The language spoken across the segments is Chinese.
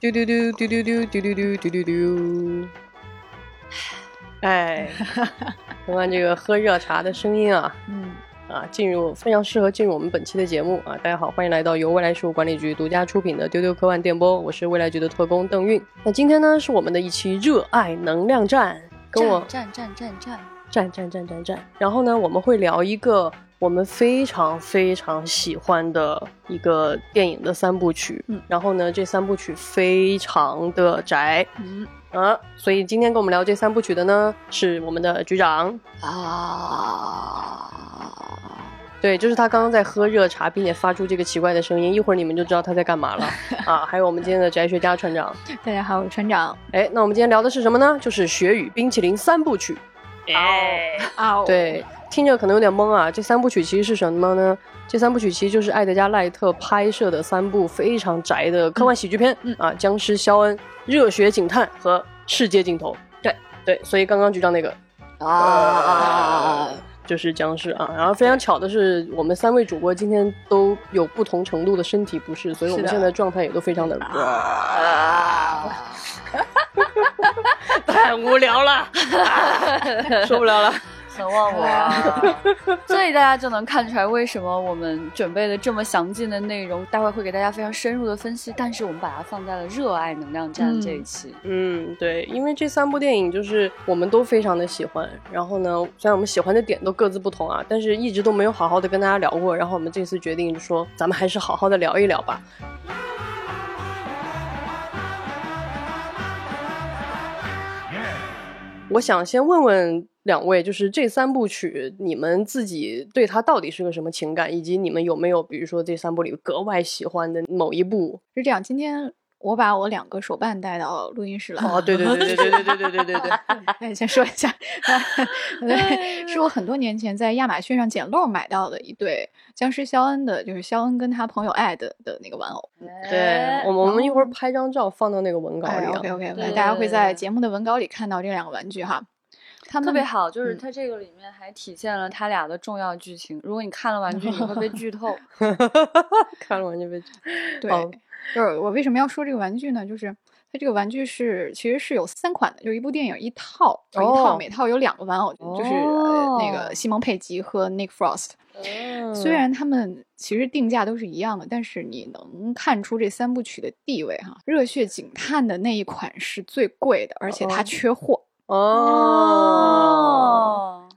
丢丢丢丢丢丢丢丢丢丢丢丢。哎，听完这个喝热茶的声音啊，嗯，啊，进入非常适合进入我们本期的节目啊！大家好，欢迎来到由未来事务管理局独家出品的《丢丢科幻电波》，我是未来局的特工邓运。那今天呢，是我们的一期热爱能量站，跟我战战战战战战战战战。然后呢，我们会聊一个我们非常非常喜欢的一个电影的三部曲。嗯然后呢，这三部曲非常的宅嗯啊，所以今天跟我们聊这三部曲的呢，是我们的局长。啊，对，就是他刚刚在喝热茶，并且发出这个奇怪的声音，一会儿你们就知道他在干嘛了 啊！还有我们今天的宅学家船长，大家好，我是船长。哎，那我们今天聊的是什么呢？就是《雪与冰淇淋》三部曲。哎，啊，对，听着可能有点懵啊。这三部曲其实是什么呢？这三部曲其实就是艾德加·赖特拍摄的三部非常宅的科幻喜剧片、嗯啊，《僵尸肖恩》《热血警探》和《世界尽头》。对对，所以刚刚局长那个啊，就是僵尸啊。然后非常巧的是，我们三位主播今天都有不同程度的身体不适，所以我们现在状态也都非常的啊，太无聊了，受不了了。很忘我啊，所以大家就能看出来为什么我们准备了这么详尽的内容，待会会给大家非常深入的分析，但是我们把它放在了热爱能量站这一期。嗯，对，因为这三部电影就是我们都非常的喜欢，然后呢，虽然我们喜欢的点都各自不同啊，但是一直都没有好好的跟大家聊过，然后我们这次决定就说，咱们还是好好的聊一聊吧。我想先问问两位，就是这三部曲，你们自己对它到底是个什么情感，以及你们有没有，比如说这三部里格外喜欢的某一部？是这样，今天我把我两个手办带到录音室来。哦，对对对对对对对对对对对。哎，先说一下，对，是我很多年前在亚马逊上捡漏买到的一对僵尸肖恩的，就是肖恩跟他朋友艾的的那个玩偶。对，我们我们一会儿拍张照放到那个文稿哎里啊。，OK OK OK，大家会在节目的文稿里看到这两个玩具哈。他们特别好，就是嗯它这个里面还体现了他俩的重要剧情。如果你看了玩具，你会被剧透。看了玩具被剧透。对哦，就是我为什么要说这个玩具呢？就是它这个玩具是其实是有三款的，就是一部电影一套，就一套，哦每套有两个玩偶，就是、呃、那个哦西蒙佩吉和 Nick Frost。嗯虽然他们其实定价都是一样的，但是你能看出这三部曲的地位哈。热血警探的那一款是最贵的，而且它哦缺货。哦，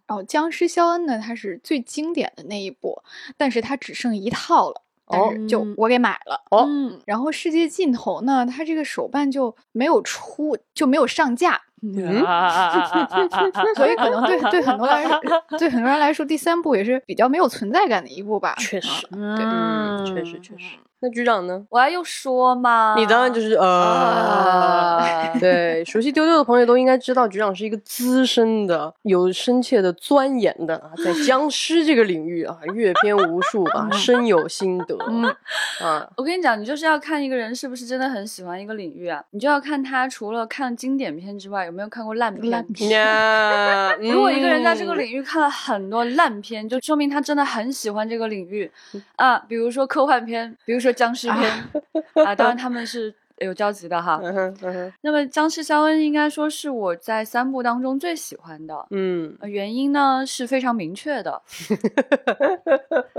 然后僵尸肖恩呢，它是最经典的那一部，但是它只剩一套了，但是就嗯我给买了。哦嗯，然后世界尽头呢，它这个手办就没有出，就没有上架。嗯 所以可能对对很多人对很多人来说，第三部也是比较没有存在感的一部吧。确实，嗯确实确实。那局长呢？我要又说吗，你当然就是呃，啊 对，熟悉丢丢的朋友都应该知道，局长是一个资深的、有深切的钻研的啊，在僵尸这个领域啊，阅片无数啊，深有心得 嗯啊。我跟你讲，你就是要看一个人是不是真的很喜欢一个领域啊，你就要看他除了看经典片之外，有没有看过烂片。烂片呀，如果一个人在这个嗯领域看了很多烂片，就说明他真的很喜欢这个领域嗯啊。比如说科幻片，比如说僵尸片。啊，当然他们是有交集的哈。嗯嗯那么《僵尸肖恩》应该说是我在三部当中最喜欢的，嗯。呃原因呢是非常明确的。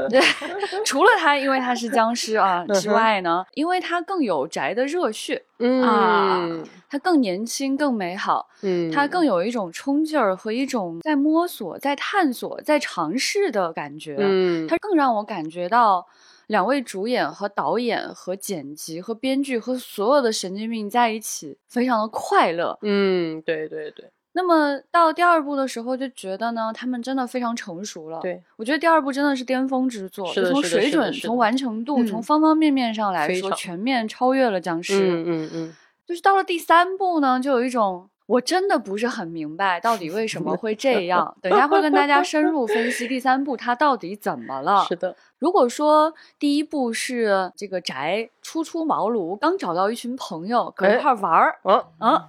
对，除了他因为他是僵尸啊之外呢，因为他更有宅的热血，嗯。他更年轻、更美好，嗯，他更有一种冲劲儿和一种在摸索、在探索、在尝试的感觉。嗯，他更让我感觉到两位主演和导演和剪辑和编剧和所有的神经病在一起，非常的快乐。嗯，对对对那么到第二部的时候，就觉得呢，他们真的非常成熟了。对，我觉得第二部真的是巅峰之作，从水准、从完成度、嗯从方方面面上来说，全面超越了僵尸。嗯嗯嗯，就是到了第三部呢，就有一种我真的不是很明白到底为什么会这 样。等一下会跟大家深入分析第三部它到底怎么了。是的，如果说第一部是这个宅初出茅庐，刚找到一群朋友搁一块玩儿，哦，啊，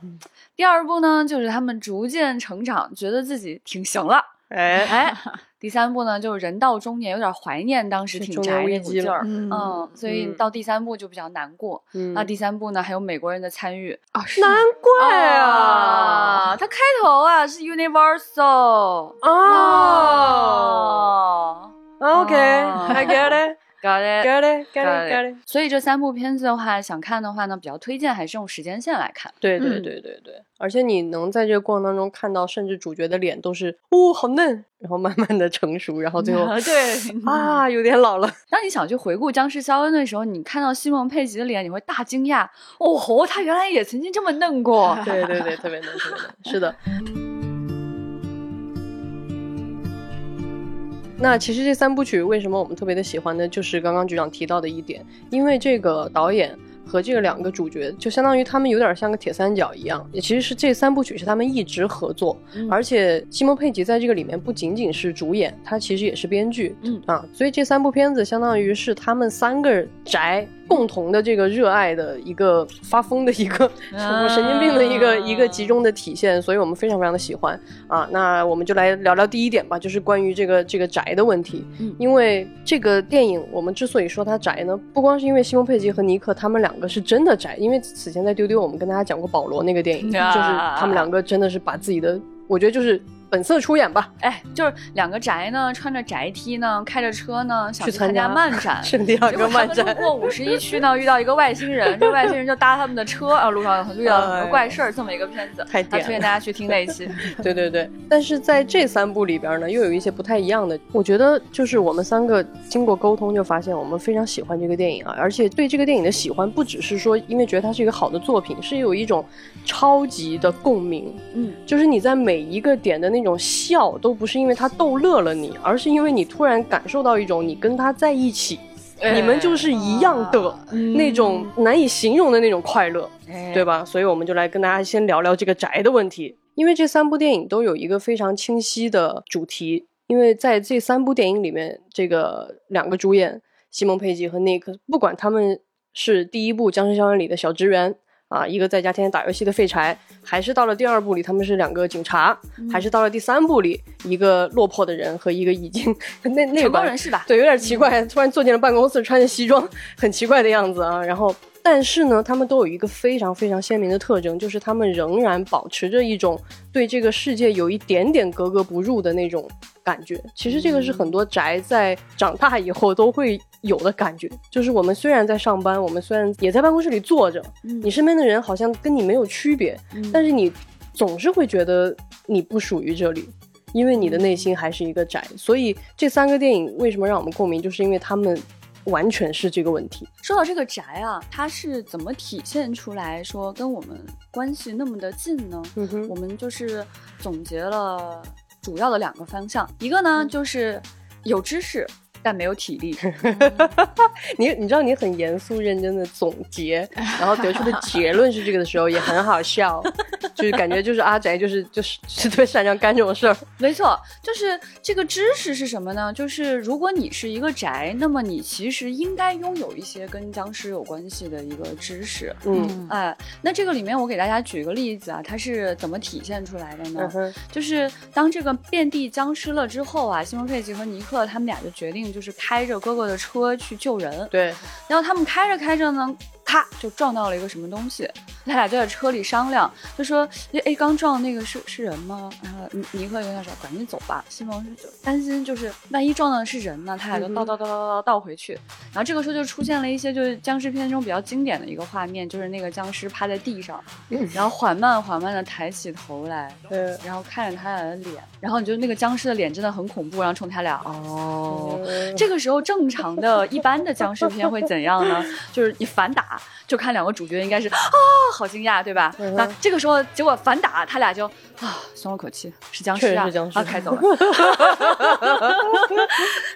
第二部呢就是他们逐渐成长，觉得自己挺行了。哎，哎，第三部呢，就是人到中年，有点怀念当时挺宅那股劲儿，嗯嗯，所以嗯。到第三部就比较难过。嗯。那第三部呢，还有美国人的参与啊，难怪啊！它开头啊是 Universal 哦。哦。OK，I get it，，got it。got it，get Got it, got it。所以这三部片子的话，想看的话呢，比较推荐还是用时间线来看。对对嗯对对对，而且你能在这个过程当中看到，甚至主角的脸都是哦好嫩，然后慢慢的成熟，然后最后 对 啊有点老了。当你想去回顾僵尸肖恩的时候，你看到西蒙佩吉的脸，你会大惊讶，哦吼，他原来也曾经这么嫩过。对对对，特别嫩，特别嫩，是的。那其实这三部曲为什么我们特别的喜欢呢？就是刚刚局长提到的一点，因为这个导演和这个两个主角，就相当于他们有点像个铁三角一样，也其实是这三部曲是他们一直合作，嗯。而且西蒙佩吉在这个里面不仅仅是主演，他其实也是编剧，嗯。啊，所以这三部片子相当于是他们三个宅共同的这个热爱的一个发疯的一个 啊神经病的一个一个集中的体现，所以我们非常非常的喜欢啊。那我们就来聊聊第一点吧，就是关于这个这个宅的问题。嗯因为这个电影，我们之所以说它宅呢，不光是因为西蒙佩吉和尼克他们两个是真的宅，因为此前在丢丢我们跟大家讲过保罗那个电影，啊就是他们两个真的是把自己的，我觉得就是本色出演吧，哎，就是两个宅呢，穿着宅 T 呢，开着车呢，想去参加加漫展。圣地亚结果他哥漫展。过五十一区呢，遇到一个外星人，这个外星人就搭他们的车，啊，路上遇到很多 怪事儿，这么一个片子，啊，太推荐大家去听那一期。对对对，但是在这三部里边呢，又有一些不太一样的。我觉得就是我们三个经过沟通，就发现我们非常喜欢这个电影啊，而且对这个电影的喜欢，不只是说因为觉得它是一个好的作品，是有一种超级的共鸣。嗯，就是你在每一个点的那种笑，都不是因为他逗乐了你，而是因为你突然感受到一种你跟他在一起，你们就是一样的、那种难以形容的那种快乐。对吧？所以我们就来跟大家先聊聊这个宅的问题，因为这三部电影都有一个非常清晰的主题。因为在这三部电影里面，这个两个主演西蒙佩吉和 Nick，不管他们是第一部《僵尸校园》里的小职员啊，一个在家天天打游戏的废柴，还是到了第二部里他们是两个警察，还是到了第三部里一个落魄的人和一个已经那那成功人士吧？对，有点奇怪，突然坐进了办公室，穿着西装，很奇怪的样子啊。然后，但是呢，他们都有一个非常非常鲜明的特征，就是他们仍然保持着一种对这个世界有一点点格格不入的那种感觉。其实这个是很多宅在长大以后都会有的感觉，就是我们虽然在上班，我们虽然也在办公室里坐着，你身边的人好像跟你没有区别，但是你总是会觉得你不属于这里。因为你的内心还是一个宅，所以这三个电影为什么让我们共鸣，就是因为他们完全是这个问题。说到这个宅啊，它是怎么体现出来说跟我们关系那么的近呢？嗯哼我们就是总结了主要的两个方向，一个呢就是有知识但没有体力，你你知道你很严肃认真的总结，然后得出的结论是这个的时候也很好笑，就是感觉就是阿宅就是就是是特别擅长干这种事儿。没错，就是这个知识是什么呢？就是如果你是一个宅，那么你其实应该拥有一些跟僵尸有关系的一个知识。嗯哎，那这个里面我给大家举个例子啊，它是怎么体现出来的呢？嗯就是当这个遍地僵尸了之后啊，西蒙佩吉和尼克他们俩就决定就是开着哥哥的车去救人。对，然后他们开着开着呢，咔就撞到了一个什么东西，他俩就在车里商量，就说：“哎哎，刚撞那个是是人吗？”然后尼尼克就跟他说：“赶紧走吧。”西蒙就担心就是万一撞到的是人呢，他俩就倒倒倒倒倒倒回去。然后这个时候就出现了一些就是僵尸片中比较经典的一个画面，就是那个僵尸趴在地上，然后缓慢缓慢的抬起头来，呃，然后看着他俩的脸，然后你就那个僵尸的脸真的很恐怖，然后冲他俩哦。这个时候，正常的一般的僵尸片会怎样呢？就是你反打，就看两个主角应该是啊，好惊讶，对吧？嗯那这个时候，结果反打，他俩就啊，松了口气，是僵尸啊，确实是僵尸啊，开走了。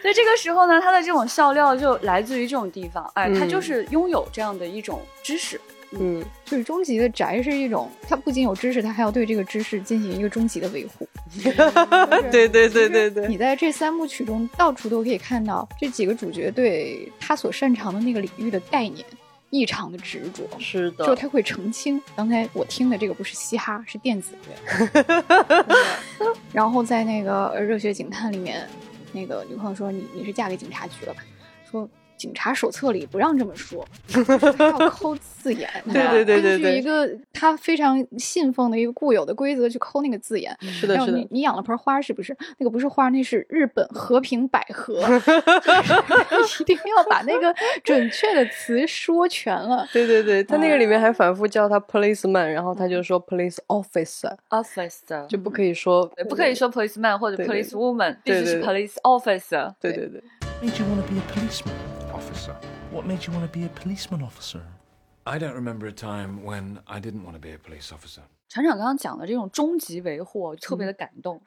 所以这个时候呢，他的这种笑料就来自于这种地方，哎，他嗯就是拥有这样的一种知识。嗯，就是终极的宅是一种，它不仅有知识，它还要对这个知识进行一个终极的维护。对对对对对，你在这三部曲中到处都可以看到这几个主角对他所擅长的那个领域的概念异常的执着。是的，就他会澄清，刚才我听的这个不是嘻哈，是电子乐。对然后在那个《热血警探》里面，那个女朋友说：“你你是嫁给警察局了吧？”说。警察手册里不让这么说，要抠字眼。对对对对对，根据一个他非常信奉的一个固有的规则去抠那个字眼。是的，是的。你你养了盆花是不是？那个不是花，那是日本和平百合。一定要把那个准确的词说全了。对对对，他那个里面还反复叫他 policeman，然后他就说 police officer，officer 就不可以说不可以说 policeman 或者 police woman，必须是 police officer。对对对。Officer? What made you want to be a policeman officer? I don't remember a time when I didn't want to be a police officer. 厂长刚刚讲的这种终极维护，特别的感动，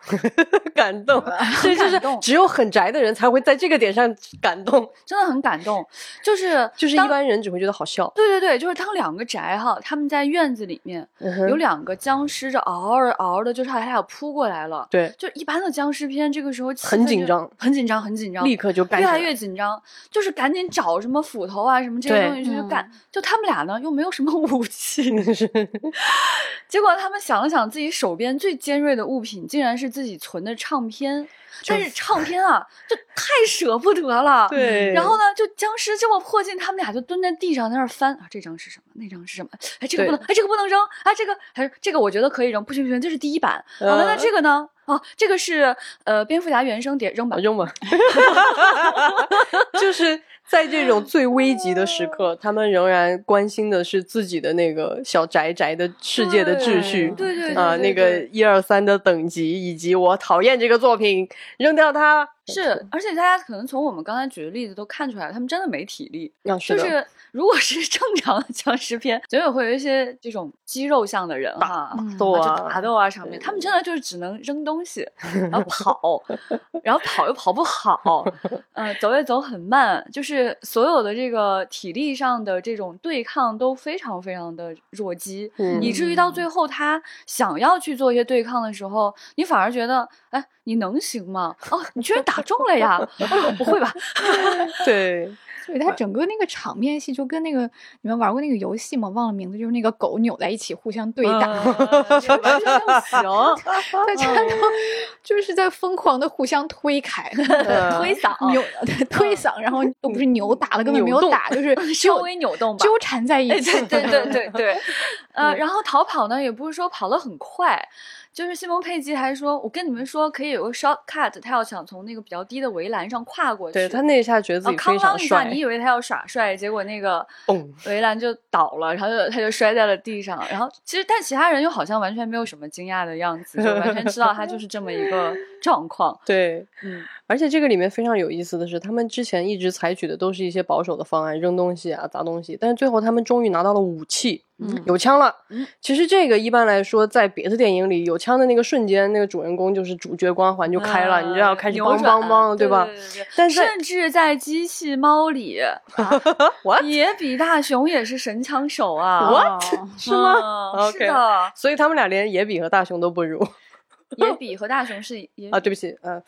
感动，对，就是只有很宅的人才会在这个点上感动，真的很感动。就是就是一般人只会觉得好笑。对对对，就是当两个宅哈，他们在院子里面有两个僵尸，这嗷着嗷的，就差他俩扑过来了。对，就一般的僵尸片，这个时候很紧张，很紧张，很紧张，立刻就干，越来越紧张，就是赶紧找什么斧头啊，什么这些东西去干。就他们俩呢，又没有什么武器，是结果他们想了想。自己手边最尖锐的物品，竟然是自己存的唱片。但是唱片啊，就太舍不得了。对。然后呢，就僵尸这么迫近，他们俩就蹲在地上在那翻啊，这张是什么？那张是什么？哎，这个不能，哎，这个不能扔。哎，这个还是这个，我觉得可以扔。不行不行，这是第一版。好了，那这个呢？哦，这个是呃，蝙蝠侠原声碟，扔吧，扔吧。就是。在这种最危急的时刻，他们仍然关心的是自己的那个小宅宅的世界的秩序，对对啊，那个一二三的等级，以及我讨厌这个作品，扔掉它。是，而且大家可能从我们刚才举的例子都看出来，他们真的没体力。就是如果是正常的僵尸片，总有会有一些这种肌肉像的人哈，斗啊、打斗啊上面，他们真的就是只能扔东西，然后跑，然后跑又跑不好，嗯，走也走很慢，就是所有的这个体力上的这种对抗都非常非常的弱鸡，以至于到最后他想要去做一些对抗的时候，你反而觉得，哎。你能行吗？哦，你居然打中了呀！不会吧？对，所以它整个那个场面戏就跟那个你们玩过那个游戏吗？忘了名字，就是那个狗扭在一起互相对打，行。大家都就是在疯狂的互相推开、推搡、扭、推搡，然后都不是扭打了，根本没有打，就是 稍微扭动、纠缠在一起。对对对对，呃，然后逃跑呢，也不是说跑得很快。就是西蒙佩吉还说，我跟你们说可以有个 short cut，他要想从那个比较低的围栏上跨过去。对他那一下觉得自己非常帅，你以为他要耍帅，结果那个围栏就倒了，然后就他就摔在了地上。然后其实但其他人又好像完全没有什么惊讶的样子，就完全知道他就是这么一个状况。对，嗯，而且这个里面非常有意思的是，他们之前一直采取的都是一些保守的方案，扔东西啊，砸东西，但是最后他们终于拿到了武器。有枪了。其实这个一般来说，在别的电影里，有枪的那个瞬间，那个主人公就是主角光环就开了，你知道开始梆梆梆，对吧？但是甚至在机器猫里，野比大雄也是神枪手啊！What 是吗？是的，所以他们俩连野比和大雄都不如。野比和大雄是啊，对不起，呃。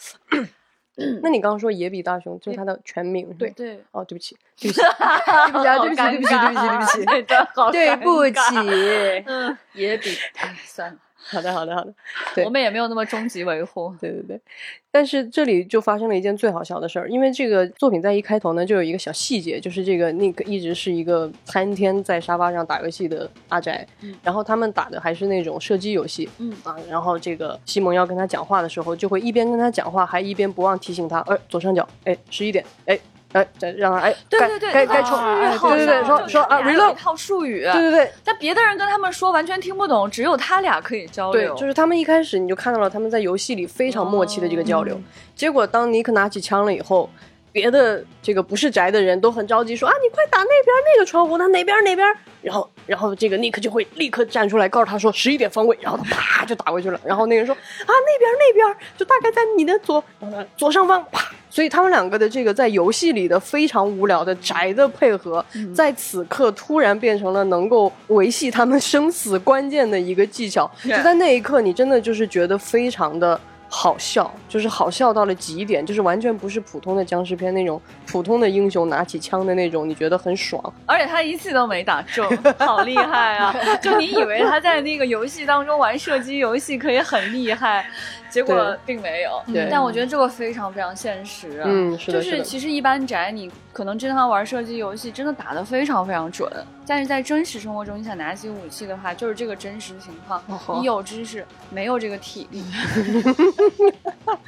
那你刚刚说野比大雄就是他的全名？对对。哦，对不起，对不起，对不起，对不起，对不起，对不起，对不起，对不起。嗯，野比，哎，算了。好的，好的，好的。我们也没有那么终极维护。对对对。但是这里就发生了一件最好笑的事儿，因为这个作品在一开头呢，就有一个小细节，就是这个 Nick 一直是一个参天在沙发上打游戏的阿宅，然后他们打的还是那种射击游戏，嗯啊，然后这个西蒙要跟他讲话的时候，就会一边跟他讲话，还一边不忘提醒他，哎，左上角，哎，十一点，哎。哎，再让他哎，对对对，该该冲，对对对，说说啊，reload 一套术语，对对对，但别的人跟他们说完全听不懂，只有他俩可以交流。对，就是他们一开始你就看到了他们在游戏里非常默契的这个交流，结果当尼克拿起枪了以后，别的这个不是宅的人都很着急说啊，你快打那边那个窗户，他哪边哪边，然后然后这个尼克就会立刻站出来告诉他说十一点方位，然后他啪就打过去了，然后那个人说啊那边那边就大概在你的左左上方，啪。所以他们两个的这个在游戏里的非常无聊的宅的配合，在此刻突然变成了能够维系他们生死关键的一个技巧。就在那一刻，你真的就是觉得非常的好笑，就是好笑到了极点，就是完全不是普通的僵尸片那种普通的英雄拿起枪的那种，你觉得很爽。而且他一次都没打中，好厉害啊！就你以为他在那个游戏当中玩射击游戏可以很厉害。结果并没有。对但我觉得这个非常非常现实啊。嗯，是就的，是的，是其实一般宅，你可能经常玩射击游戏，真的打得非常非常准。但是在真实生活中，你想拿起武器的话，就是这个真实情况。哦你有知识，没有这个体力。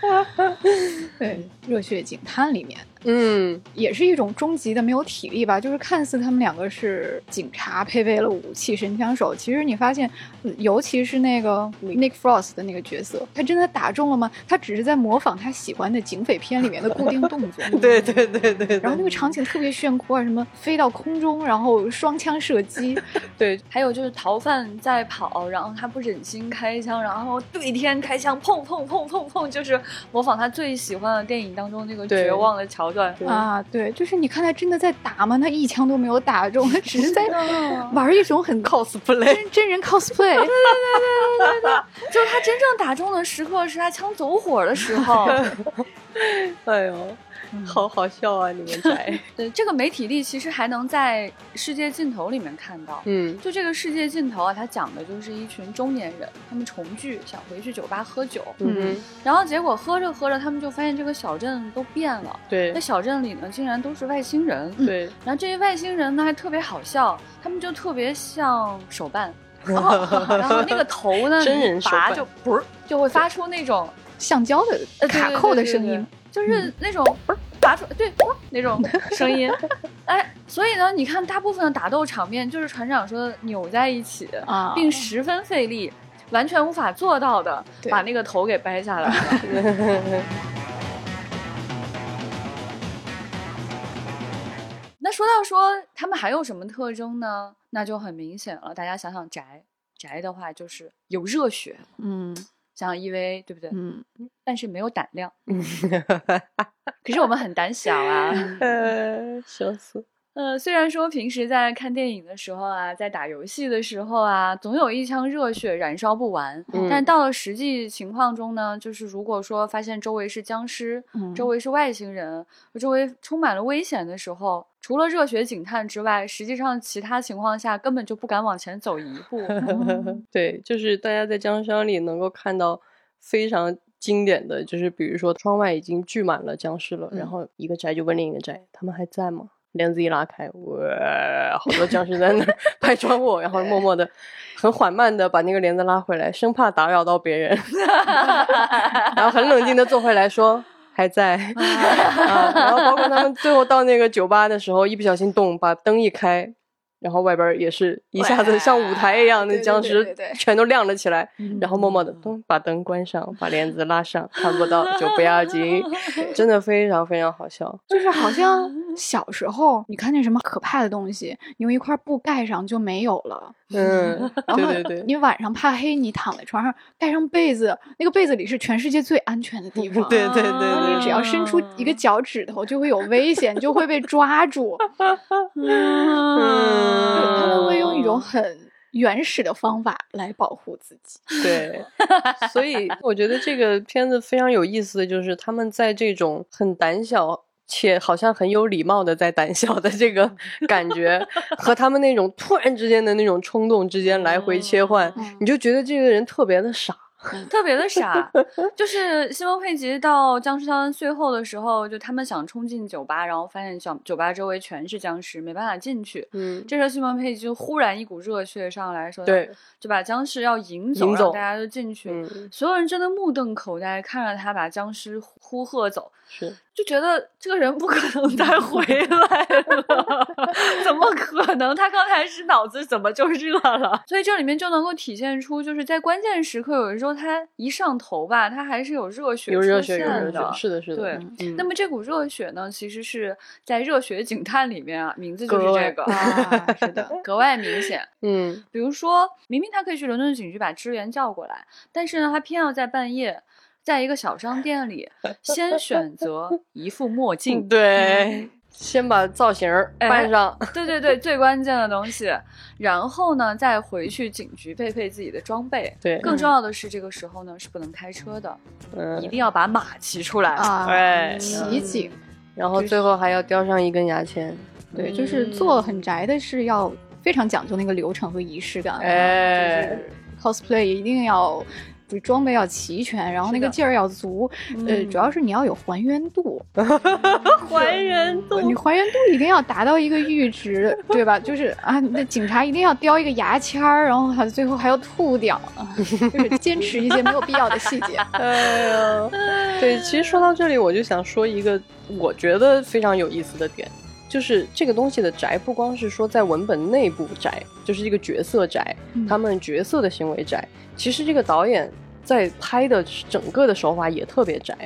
对，热血警探里面嗯，也是一种终极的没有体力吧，就是看似他们两个是警察配备了武器神枪手，其实你发现，呃尤其是那个 Nick Frost 的那个角色，他真的打中了吗？他只是在模仿他喜欢的警匪片里面的固定动作。对对对对，然后那个场景特别炫酷啊，什么飞到空中，然后双枪射击，对还有就是逃犯在跑，然后他不忍心开枪，然后对天开枪，砰砰砰砰砰，就是模仿他最喜欢的电影当中那个绝望的桥啊，对，就是你看他真的在打吗？他一枪都没有打中，他只是在 嗯玩一种很 cosplay，真真人 cosplay。对对对对对对就是他真正打中的时刻是他枪走火的时候。哎呦，好好笑啊！你们在，对，这个没体力其实还能在世界尽头里面看到。嗯就这个世界尽头啊，它讲的就是一群中年人，他们重聚，想回去酒吧喝酒，嗯，然后结果喝着喝着，他们就发现这个小镇都变了。对那小镇里呢，竟然都是外星人。对，然后这些外星人呢还特别好笑，他们就特别像手办，然后然后那个头呢，真人拔手办就不是就会发出那种橡胶的卡对对对对扣的声音，就是那种拔出对那种 声音，哎，所以呢，你看大部分的打斗场面就是船长说的扭在一起，啊并十分费力，完全无法做到的把那个头给掰下来了。那说到说他们还有什么特征呢？那就很明显了。大家想想宅宅的话，就是有热血，嗯想想 EVA 对不对？嗯，但是没有胆量。可是我们很胆小啊。呃，笑死，呃，虽然说平时在看电影的时候啊，在打游戏的时候啊，总有一腔热血燃烧不完，嗯但到了实际情况中呢，就是如果说发现周围是僵尸，嗯周围是外星人，周围充满了危险的时候，除了热血警探之外，实际上其他情况下根本就不敢往前走一步。对，就是大家在僵尸里能够看到非常经典的就是，比如说窗外已经聚满了僵尸了，然嗯后一个宅就问另一个宅，他们还在吗？帘子一拉开，哇，好多僵尸在那儿 拍窗户，然后默默的、很缓慢的把那个帘子拉回来，生怕打扰到别人，然后很冷静的坐回来说还在，啊，然后包括他们最后到那个酒吧的时候，一不小心动，把灯一开。然后外边也是一下子像舞台一样，那僵尸全都亮了起来，嗯然后默默的咚把灯关上，把帘子拉上，看不到就不要紧，真的非常非常好笑。就是好像小时候你看见什么可怕的东西，你用一块布盖上就没有了。嗯，然后对对对，你晚上怕黑，你躺在床上盖上被子，那个被子里是全世界最安全的地方。对对对然后对你只要伸出一个脚趾头，就会有危险，就会被抓住。嗯他们会用一种很原始的方法来保护自己。对，所以我觉得这个片子非常有意思的就是他们在这种很胆小。且好像很有礼貌的在胆小的这个感觉，和他们那种突然之间的那种冲动之间来回切换，嗯你就觉得这个人特别的傻。特别的傻，就 是西蒙佩吉到僵尸肖恩最后的时候，就他们想冲进酒吧，然后发现小酒吧周围全是僵尸，没办法进去。嗯，这时候西蒙佩吉就忽然一股热血上来说，对，就把僵尸要引走，引走让大家就进去。嗯，所有人真的目瞪口呆看着他把僵尸呼喝走，是。就觉得这个人不可能再回 来了，怎么可能？他刚才是脑子怎么就热了？所以这里面就能够体现出，就是在关键时刻，有的时候他一上头吧，他还是有热血有热出血，有热现的血，是的，是的。对嗯那么这股热血呢，其实是在《热血警探》里面啊，名字就是这个，啊是的，格外明显。嗯，比如说，明明他可以去伦敦警局把支援叫过来，但是呢，他偏要在半夜，在一个小商店里，先选择 一副墨镜。对，先把造型扮上，对对对，最关键的东西，然后呢，再回去警局配配自己的装备。对更重要的是，这个时候呢是不能开车的，嗯一，定要把马骑出来。啊，哎奇景。然后最后还要叼上一根牙签，对，就是做很宅的是要非常讲究那个流程和仪式感。哎就是 cosplay 一定要就装备要齐全，然后那个劲儿要足，呃，嗯主要是你要有还原度，还原度你还原度一定要达到一个阈值，对吧？就是啊，那警察一定要叼一个牙签儿，然后还最后还要吐掉，啊就是坚持一些没有必要的细节。哎呀，对，其实说到这里，我就想说一个我觉得非常有意思的点，就是这个东西的宅不光是说在文本内部宅，就是这个角色宅，嗯他们角色的行为宅。其实这个导演在拍的整个的手法也特别宅，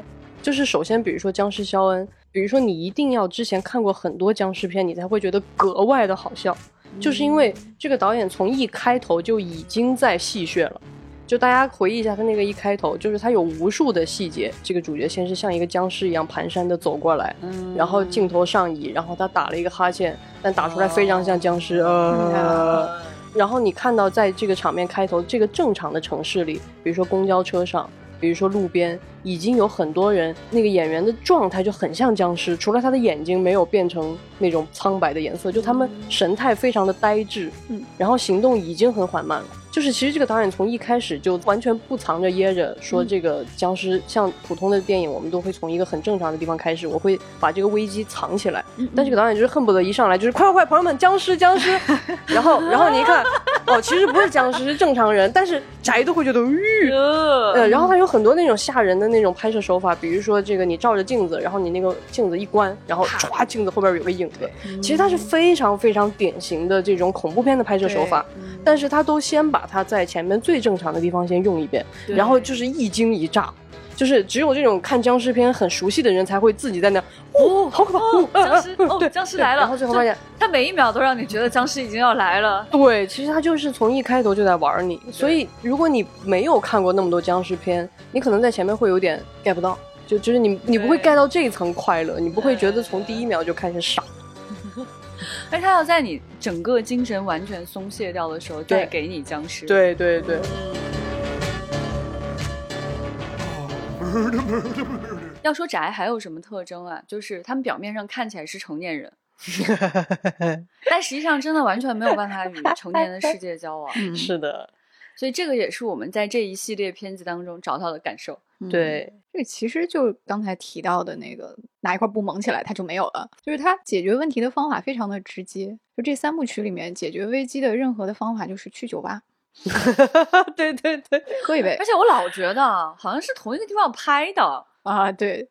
就是首先比如说僵尸肖恩，比如说你一定要之前看过很多僵尸片，你才会觉得格外的好笑，就是因为这个导演从一开头就已经在戏谑了。就大家回忆一下，他那个一开头，就是他有无数的细节。这个主角先是像一个僵尸一样蹒跚的走过来，嗯然后镜头上移，然后他打了一个哈欠，但打出来非常像僵尸，嗯呃。然后你看到在这个场面开头，这个正常的城市里，比如说公交车上，比如说路边，已经有很多人，那个演员的状态就很像僵尸，除了他的眼睛没有变成那种苍白的颜色，就他们神态非常的呆滞，嗯，然后行动已经很缓慢了。就是其实这个导演从一开始就完全不藏着掖着，说这个僵尸像普通的电影，我们都会从一个很正常的地方开始，我会把这个危机藏起来。但这个导演就是恨不得一上来就是快快快，朋友们，僵尸僵尸，然后然后你一看，哦，其实不是僵尸，是正常人，但是宅都会觉得吁。呃，然后他有很多那种吓人的那种拍摄手法，比如说这个你照着镜子，然后你那个镜子一关，然后歘，镜子后边有个影子。其实它是非常非常典型的这种恐怖片的拍摄手法，但是他都先把它在前面最正常的地方先用一遍，然后就是一惊一乍。就是只有这种看僵尸片很熟悉的人才会自己在那，哦，好可怕！哦僵尸哦对，僵尸来了，然后最后发现，他每一秒都让你觉得僵尸已经要来了。对，其实他就是从一开头就在玩你，所以如果你没有看过那么多僵尸片，你可能在前面会有点 get 不到，就就是你你不会 get 到这一层快乐，你不会觉得从第一秒就开始傻。而他要在你整个精神完全松懈掉的时候，对再给你僵尸。，对对对，要说宅还有什么特征啊？就是他们表面上看起来是成年人，但实际上真的完全没有办法与成年的世界交往。嗯，是的，所以这个也是我们在这一系列片子当中找到的感受。嗯对，这个其实就刚才提到的那个拿一块布蒙起来，它就没有了。就是它解决问题的方法非常的直接。就这三部曲里面解决危机的任何的方法就是去酒吧对 对对，喝一杯而且我老觉得啊好像是同一个地方拍的。啊，对，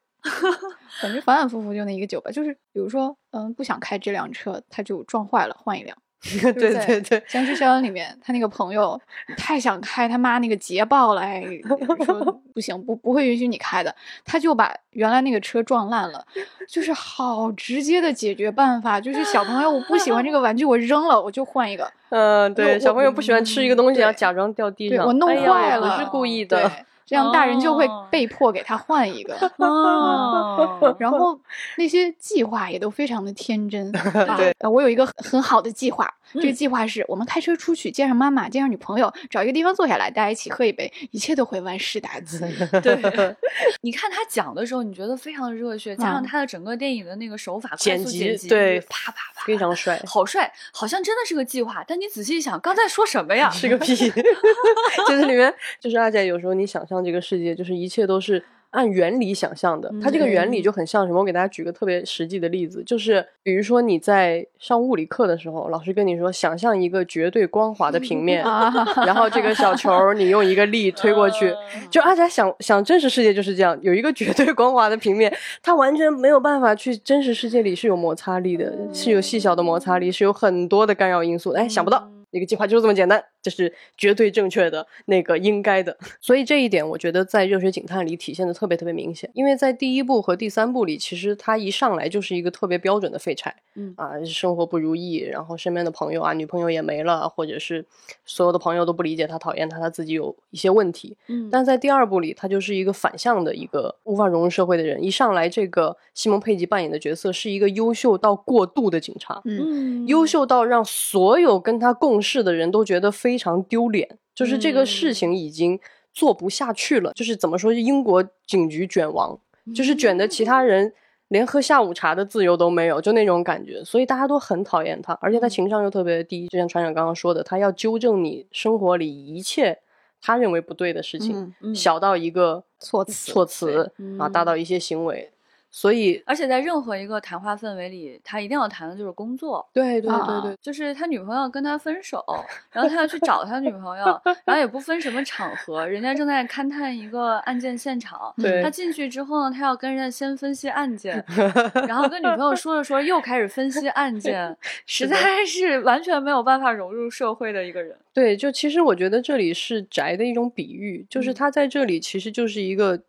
感觉反反复复就那一个酒吧，就是比如说，嗯，不想开这辆车，他就撞坏了，换一辆。对对对，《僵尸肖恩》里面，他那个朋友太想开他妈那个捷豹了，哎，说不行，不不会允许你开的，他就把原来那个车撞烂了，就是好直接的解决办法，就是小朋友我不喜欢这个玩具，我扔了，我就换一个，嗯，对，小朋友不喜欢吃一个东西，要假装掉地上，我弄坏了，不是故意对的。这样大人就会哦被迫给他换一个。哦，然后那些计划也都非常的天真。啊对呃我有一个很很好的计划，这个嗯计划是我们开车出去，见上妈妈，见上女朋友，找一个地方坐下来，大家一起喝一杯，一切都会万事大吉。对，你看他讲的时候，你觉得非常的热血，加上嗯他的整个电影的那个手法，剪辑，对啪啪啪，非常帅，好帅，好像真的是个计划。但你仔细一想，刚才说什么呀？是个屁。就是里面，就是阿姐有时候你想象这个世界，就是一切都是按原理想象的。它这个原理就很像什么？我给大家举个特别实际的例子，就是比如说你在上物理课的时候，老师跟你说，想象一个绝对光滑的平面，啊，然后这个小球你用一个力推过去。就阿宅想想真实世界就是这样，有一个绝对光滑的平面，它完全没有办法去真实世界里是有摩擦力的，是有细小的摩擦力，是有很多的干扰因素。哎，想不到。一个计划就是这么简单，这是绝对正确的，那个应该的。所以这一点，我觉得在《热血警探》里体现的特别特别明显。因为在第一部和第三部里，其实他一上来就是一个特别标准的废柴，嗯啊，生活不如意，然后身边的朋友啊，女朋友也没了，或者是所有的朋友都不理解他、讨厌他，他自己有一些问题。嗯但在第二部里，他就是一个反向的一个无法融入社会的人。一上来，这个西蒙佩吉扮演的角色是一个优秀到过度的警察，嗯，嗯优秀到让所有跟他共事的人都觉得非常丢脸，就是这个事情已经做不下去了。就是怎么说，英国警局卷王，就是卷的其他人连喝下午茶的自由都没有，就那种感觉。所以大家都很讨厌他，而且他情商又特别低。就像船长刚刚说的，他要纠正你生活里一切他认为不对的事情，嗯嗯小到一个措辞措辞对啊，嗯大到一些行为，所以而且在任何一个谈话氛围里，他一定要谈的就是工作。对对啊对对，就是他女朋友跟他分手，然后他要去找他女朋友，然后也不分什么场合，人家正在勘探一个案件现场。对他进去之后呢，他要跟人家先分析案件，然后跟女朋友说着说着又开始分析案件，实在是完全没有办法融入社会的一个人。对，就其实我觉得这里是宅的一种比喻，就是嗯他在这里其实就是一个，就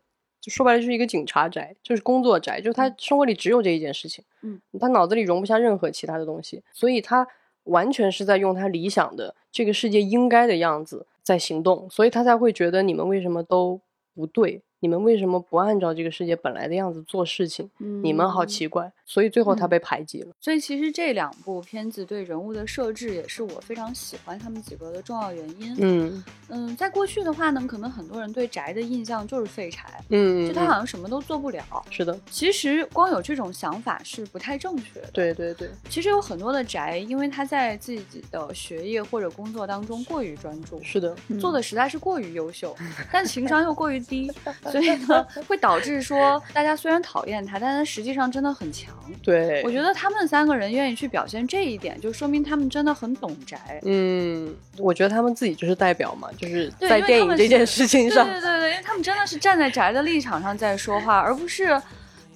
说白了就是一个警察宅，就是工作宅，就是他生活里只有这一件事情，嗯，他脑子里容不下任何其他的东西，所以他完全是在用他理想的这个世界应该的样子在行动，所以他才会觉得你们为什么都不对，你们为什么不按照这个世界本来的样子做事情？你们好嗯奇怪，所以最后他嗯被排挤了。所以其实这两部片子对人物的设置也是我非常喜欢他们几个的重要原因。嗯嗯，在过去的话呢，可能很多人对宅的印象就是废柴，嗯，就他好嗯像什么都做不了。是的，其实光有这种想法是不太正确的。，对对对，其实有很多的宅，因为他在自己的学业或者工作当中过于专注，是的，做的实在是过于优秀，但情商又过于低，所以呢，会导致说大家虽然讨厌他，但他实际上真的很强。对，我觉得他们三个人愿意去表现这一点，就说明他们真的很懂宅。嗯，我觉得他们自己就是代表嘛，就是在电影这件事情对上，对对对，因为他们真的是站在宅的立场上在说话，而不是，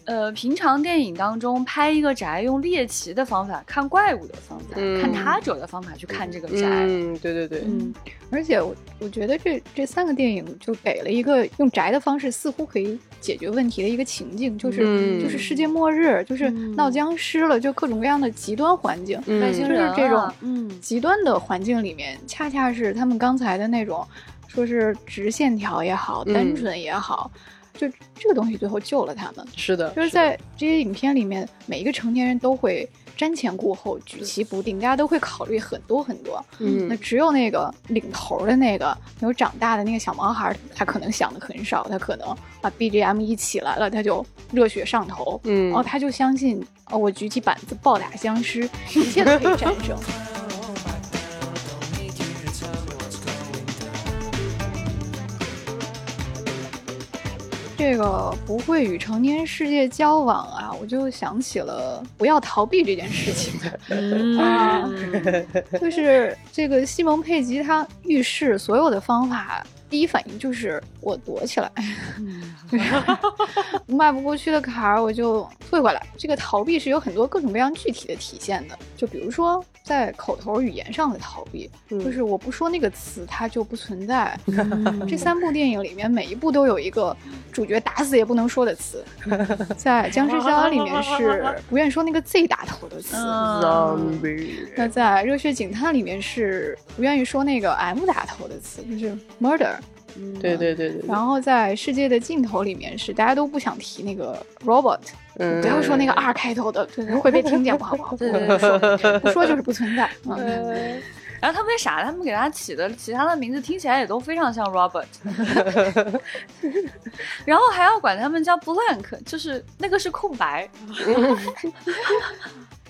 呃，平常电影当中拍一个宅用猎奇的方法看怪物的方法，嗯。看他者的方法去看这个宅。嗯，对对对，嗯而且我我觉得这这三个电影就给了一个用宅的方式似乎可以解决问题的一个情境，就是、嗯。就是世界末日，就是嗯。闹僵尸了，就各种各样的极端环境。嗯。就是外星人这种极端的环境里面，恰恰是他们刚才的那种，说是直线条也好，单嗯。纯也好，就这个东西最后救了他们。是的，就是在这些影片里面，每一个成年人都会瞻前顾后、举棋不定，大家都会考虑很多很多。嗯那只有那个领头的那个没有长大的那个小毛孩，他可能想的很少，他可能把 BGM 一起来了，他就热血上头，嗯然后他就相信，哦，我举起板子暴打僵尸，一切都可以战胜。这个不会与成年世界交往啊，我就想起了不要逃避这件事情。啊嗯就是这个西蒙佩吉他遇事所有的方法，第一反应就是我躲起来，迈不过去的坎儿我就退回来。这个逃避是有很多各种各样具体的体现的，就比如说在口头语言上的逃避，嗯就是我不说那个词，它就不存在。这三部电影里面每一部都有一个主角打死也不能说的词，在《僵尸肖恩》里面是 不愿说那个 Z 打头的词。嗯 zombie，那在《热血警探》里面是不愿意说那个 M 打头的词，就是 murder。对对对对，然后在《世界的尽头》里面是大家都不想提那个 robot，、嗯。不要说那个 R 开头的，对会被听见，不好不好，对对对，说不说就是不存在。嗯，然后他为啥，他们给他起的其他的名字听起来也都非常像 Robert，然后还要管他们叫 blank，就是那个是空白。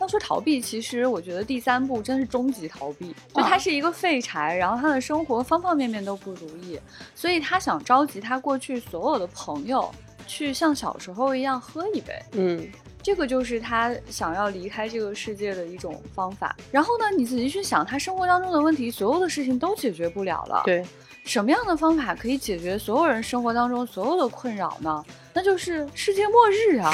要说逃避，其实我觉得第三部真是终极逃避，就他是一个废柴，然后他的生活方方面面都不如意，所以他想召集他过去所有的朋友，去像小时候一样喝一杯。嗯这个就是他想要离开这个世界的一种方法。然后呢，你仔细去想，他生活当中的问题，所有的事情都解决不了了。，对，什么样的方法可以解决所有人生活当中所有的困扰呢？那就是世界末日啊，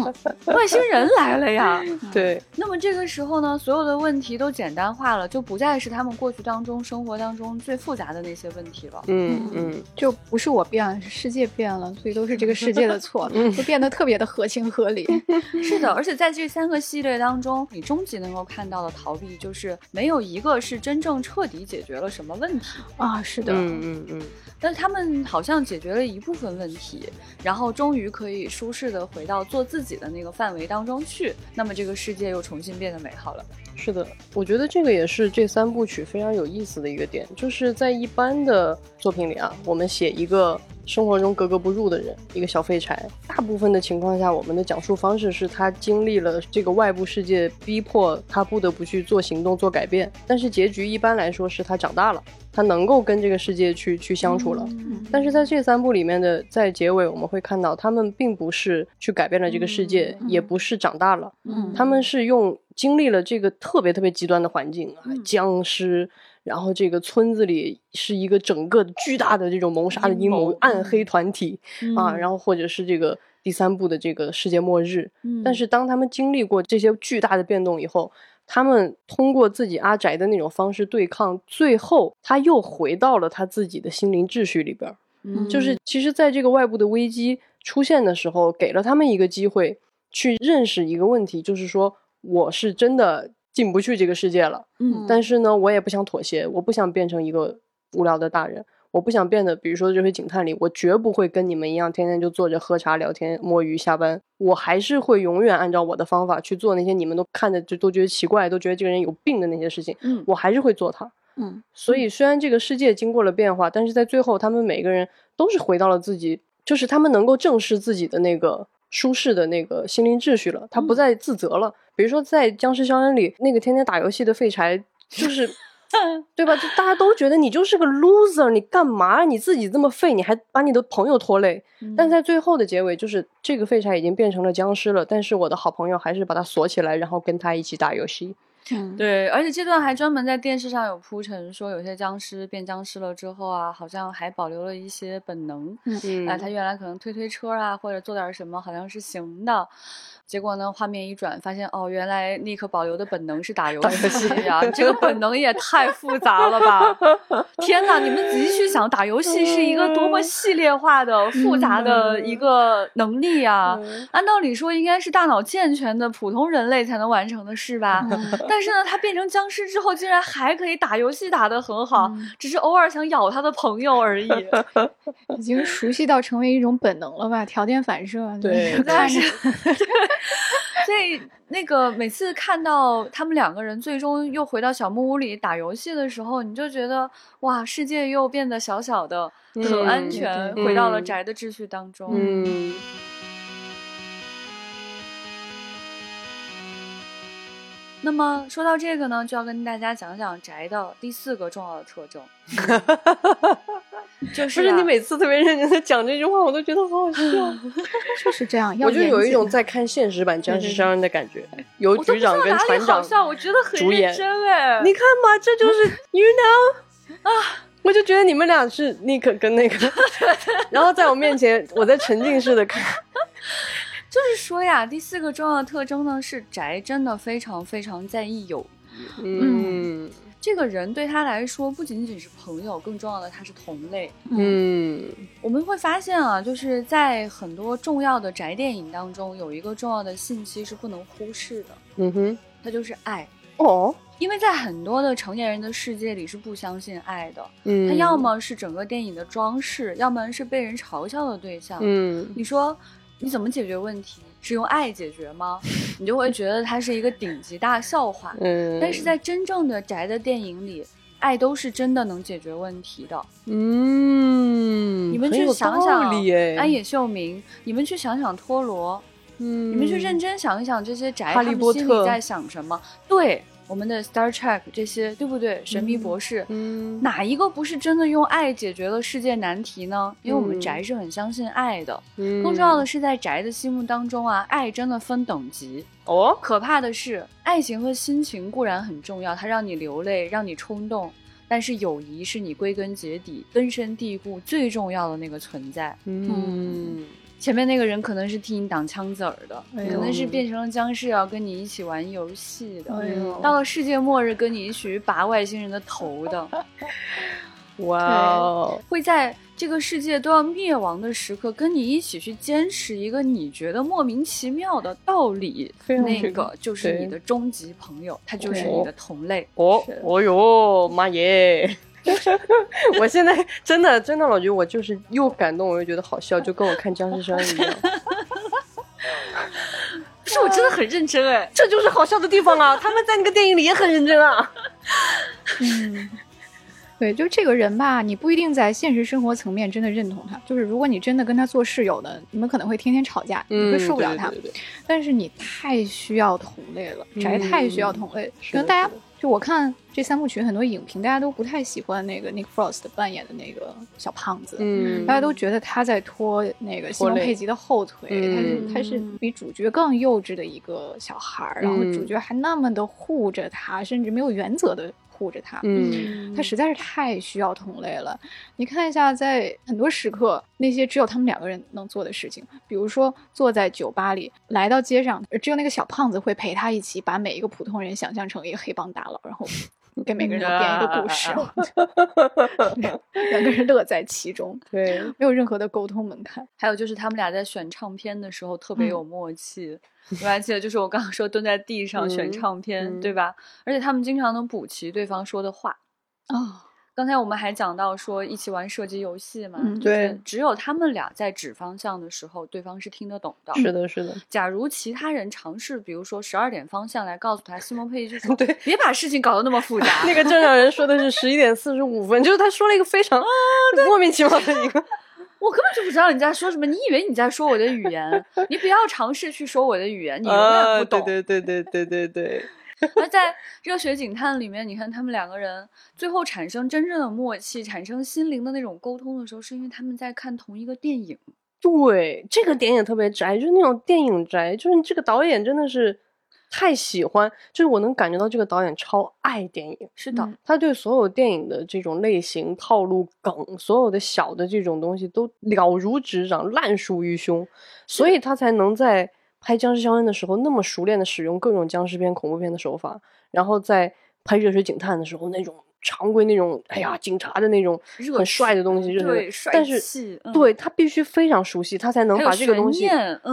外星人来了呀。对，那么这个时候呢，所有的问题都简单化了，就不再是他们过去当中生活当中最复杂的那些问题了。嗯嗯就不是我变了，是世界变了，所以都是这个世界的错，就变得特别的合情合理。是的，而且在这三个系列当中，你终极能够看到的逃避，就是没有一个是真正彻底解决了什么问题。啊，是的，嗯嗯嗯嗯，但是他们好像解决了一部分问题，然后终于可以舒适的回到做自己的那个范围当中去，那么这个世界又重新变得美好了。是的，我觉得这个也是这三部曲非常有意思的一个点，就是在一般的作品里啊，我们写一个生活中格格不入的人，一个小废柴。大部分的情况下，我们的讲述方式是他经历了这个外部世界逼迫他不得不去做行动、做改变，但是结局一般来说是他长大了，他能够跟这个世界去去相处了。但是在这三部里面的，在结尾我们会看到，他们并不是去改变了这个世界，也不是长大了，嗯。他们是用经历了这个特别特别极端的环境啊，僵尸，然后这个村子里是一个整个巨大的这种谋杀的阴阴谋谋暗黑团体啊，然后或者是这个第三部的这个世界末日，嗯。但是当他们经历过这些巨大的变动以后，他们通过自己阿宅的那种方式对抗，最后他又回到了他自己的心灵秩序里边儿。嗯。就是其实在这个外部的危机出现的时候，给了他们一个机会去认识一个问题，就是说我是真的进不去这个世界了，嗯但是呢，我也不想妥协，我不想变成一个无聊的大人。我不想变得，比如说《热血警探》里，我绝不会跟你们一样，天天就坐着喝茶聊天、摸鱼、下班。我还是会永远按照我的方法去做那些你们都看着就都觉得奇怪、都觉得这个人有病的那些事情。嗯我还是会做它。嗯所以虽然这个世界经过了变化，但是在最后，他们每个人都是回到了自己，就是他们能够正视自己的那个舒适的那个心灵秩序了，他不再自责了。比如说在《僵尸肖恩》里，那个天天打游戏的废柴，就是。对吧？就大家都觉得你就是个 loser，你干嘛？你自己这么废，你还把你的朋友拖累。但在最后的结尾，就是这个废柴已经变成了僵尸了，但是我的好朋友还是把他锁起来，然后跟他一起打游戏。嗯，对，而且这段还专门在电视上有铺陈，说有些僵尸变僵尸了之后啊，好像还保留了一些本能。嗯啊，他原来可能推推车啊，或者做点什么，好像是行的。结果呢，画面一转，发现哦，原来尼克保留的本能是打游戏呀、这个本能也太复杂了吧！天哪，你们仔细去想，打游戏是一个多么系列化的、复杂的一个能力呀、按道理说，应该是大脑健全的普通人类才能完成的事吧？但 是呢，他变成僵尸之后，竟然还可以打游戏打得很好，只是偶尔想咬他的朋友而已。已经熟悉到成为一种本能了吧？条件反射，对但是 所以那个每次看到他们两个人最终又回到小木屋里打游戏的时候，你就觉得哇，世界又变得小小的，很安嗯全，对回到了嗯宅的秩序当中。嗯，那么说到这个呢，就要跟大家讲讲宅的第四个重要的特征，就是、啊、不是你每次特别认真的讲这句话，我都觉得好好笑。就是这样。我就有一种在看现实版《僵尸商人》的感觉，由我都不局长跟船长好笑，我觉得很主演认真哎。你看嘛，这就是 you know 啊，我就觉得你们俩是 Nick 跟那个，然后在我面前，我在沉浸式的看，就是说呀，第四个重要的特征呢是宅真的非常非常在意友谊。嗯这个人对他来说不仅仅是朋友，更重要的他是同类。嗯我们会发现啊，就是在很多重要的宅电影当中，有一个重要的信息是不能忽视的，嗯哼，它就是爱。哦，因为在很多的成年人的世界里是不相信爱的，嗯，他要么是整个电影的装饰，要么是被人嘲笑的对象。嗯你说你怎么解决问题？是用爱解决吗？你就会觉得它是一个顶级大笑话。嗯，但是在真正的宅的电影里，爱都是真的能解决问题的。嗯，你们去想想安野秀明，你们去想想托罗，嗯，你们去认真想一想这些宅哈利他们波特心里在想什么？对，我们的 Star Trek 这些，对不对？神秘博士，嗯哪一个不是真的用爱解决了世界难题呢？因为我们嗯宅是很相信爱的。嗯更重要的是，在宅的心目当中啊，爱真的分等级。哦，可怕的是，爱情和亲情固然很重要，它让你流泪，让你冲动。但是友谊是你归根结底、根深蒂固最重要的那个存在。嗯前面那个人可能是替你挡枪子儿的，哎可能是变成了僵尸要跟你一起玩游戏的，哎到了世界末日跟你一起去拔外星人的头的，哇哦，会在这个世界都要灭亡的时刻跟你一起去坚持一个你觉得莫名其妙的道理，那个就是你的终极朋友，他就是你的同类。哦哦哟，妈耶！我现在真的真的老觉得我就是又感动，我又觉得好笑，就跟我看僵尸商人一样。不 是，我真的很认真哎。这就是好笑的地方啊！他们在那个电影里也很认真啊。嗯对，就这个人吧，你不一定在现实生活层面真的认同他。就是如果你真的跟他做室友的，你们可能会天天吵架，你会受不了他。对对对对但是你太需要同类了，宅太需要同类。可能大家就我看这三部曲很多影评，大家都不太喜欢那个 Nick Frost 扮演的那个小胖子。嗯，大家都觉得他在拖那个西蒙佩吉的后腿，他是嗯他是比主角更幼稚的一个小孩儿，然后嗯主角还那么的护着他，甚至没有原则的护着他。嗯他实在是太需要同类了。你看一下，在很多时刻，那些只有他们两个人能做的事情，比如说坐在酒吧里，来到街上，只有那个小胖子会陪他一起把每一个普通人想象成一个黑帮大佬，然后给每个人都编一个故事，两个人乐在其中，对，没有任何的沟通门槛。还有就是他们俩在选唱片的时候特别嗯有默契。我还记得，就是我刚刚说蹲在地上选嗯唱片，嗯对吧？而且他们经常能补齐对方说的话。哦，刚才我们还讲到说一起玩射击游戏嘛，对只有他们俩在指方向的时候，对方是听得懂的。是的，是的，假如其他人尝试，比如说十二点方向来告诉他，西蒙佩吉就说：“对别把事情搞得那么复杂。那个正常人说的是十一点四十五分，就是他说了一个非常莫名其妙的一个，我根本就不知道你在说什么，你以为你在说我的语言？你不要尝试去说我的语言，你永远啊，不懂。对对对对对对对，而在《热血警探》里面，你看他们两个人最后产生真正的默契，产生心灵的那种沟通的时候，是因为他们在看同一个电影。对，这个点也特别宅，就是那种电影宅，就是这个导演真的是太喜欢，就是我能感觉到这个导演超爱电影。是的，嗯他对所有电影的这种类型、套路、梗，所有的小的这种东西都了如指掌、烂熟于胸，所以他才能在拍《僵尸肖恩》的时候那么熟练的使用各种僵尸片、恐怖片的手法，然后在拍《热血警探》的时候那种常规那种，哎呀，警察的那种很帅的东西，热血对但是嗯。对他必须非常熟悉，他才能把这个东西，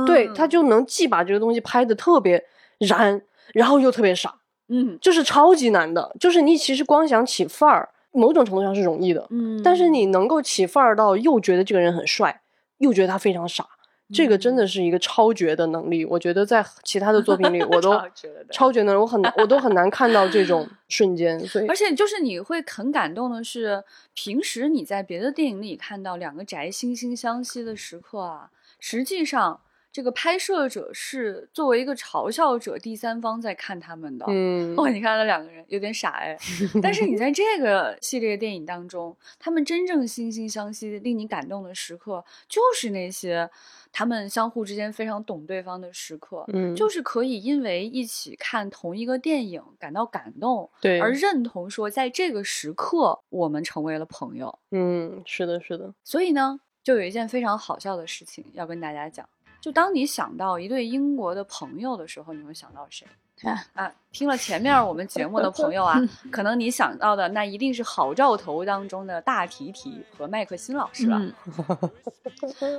对嗯。他就能既把这个东西拍的特别燃，然后又特别傻。嗯。就是超级难的，就是你其实光想起范儿，某种程度上是容易的，嗯，但是你能够起范儿到又觉得这个人很帅，又觉得他非常傻，这个真的是一个超绝的能力。我觉得在其他的作品里，我都超绝的超绝能力，我很难，我都很难看到这种 瞬间。所以而，且就是你会很感动的是，平时你在别的电影里看到两个宅惺惺相惜的时刻啊，实际上这个拍摄者是作为一个嘲笑者第三方在看他们的。嗯，哦，你看那两个人有点傻哎，但是你在这个系列电影当中，他们真正惺惺相惜、令你感动的时刻，就是那些他们相互之间非常懂对方的时刻，嗯。就是可以因为一起看同一个电影感到感动，对。而认同说在这个时刻我们成为了朋友。嗯，是的，是的，所以呢，就有一件非常好笑的事情要跟大家讲，就当你想到一对英国的朋友的时候，你会想到谁？啊啊，听了前面我们节目的朋友啊，可能你想到的那一定是《好兆头》当中的大提提和麦克辛老师了。嗯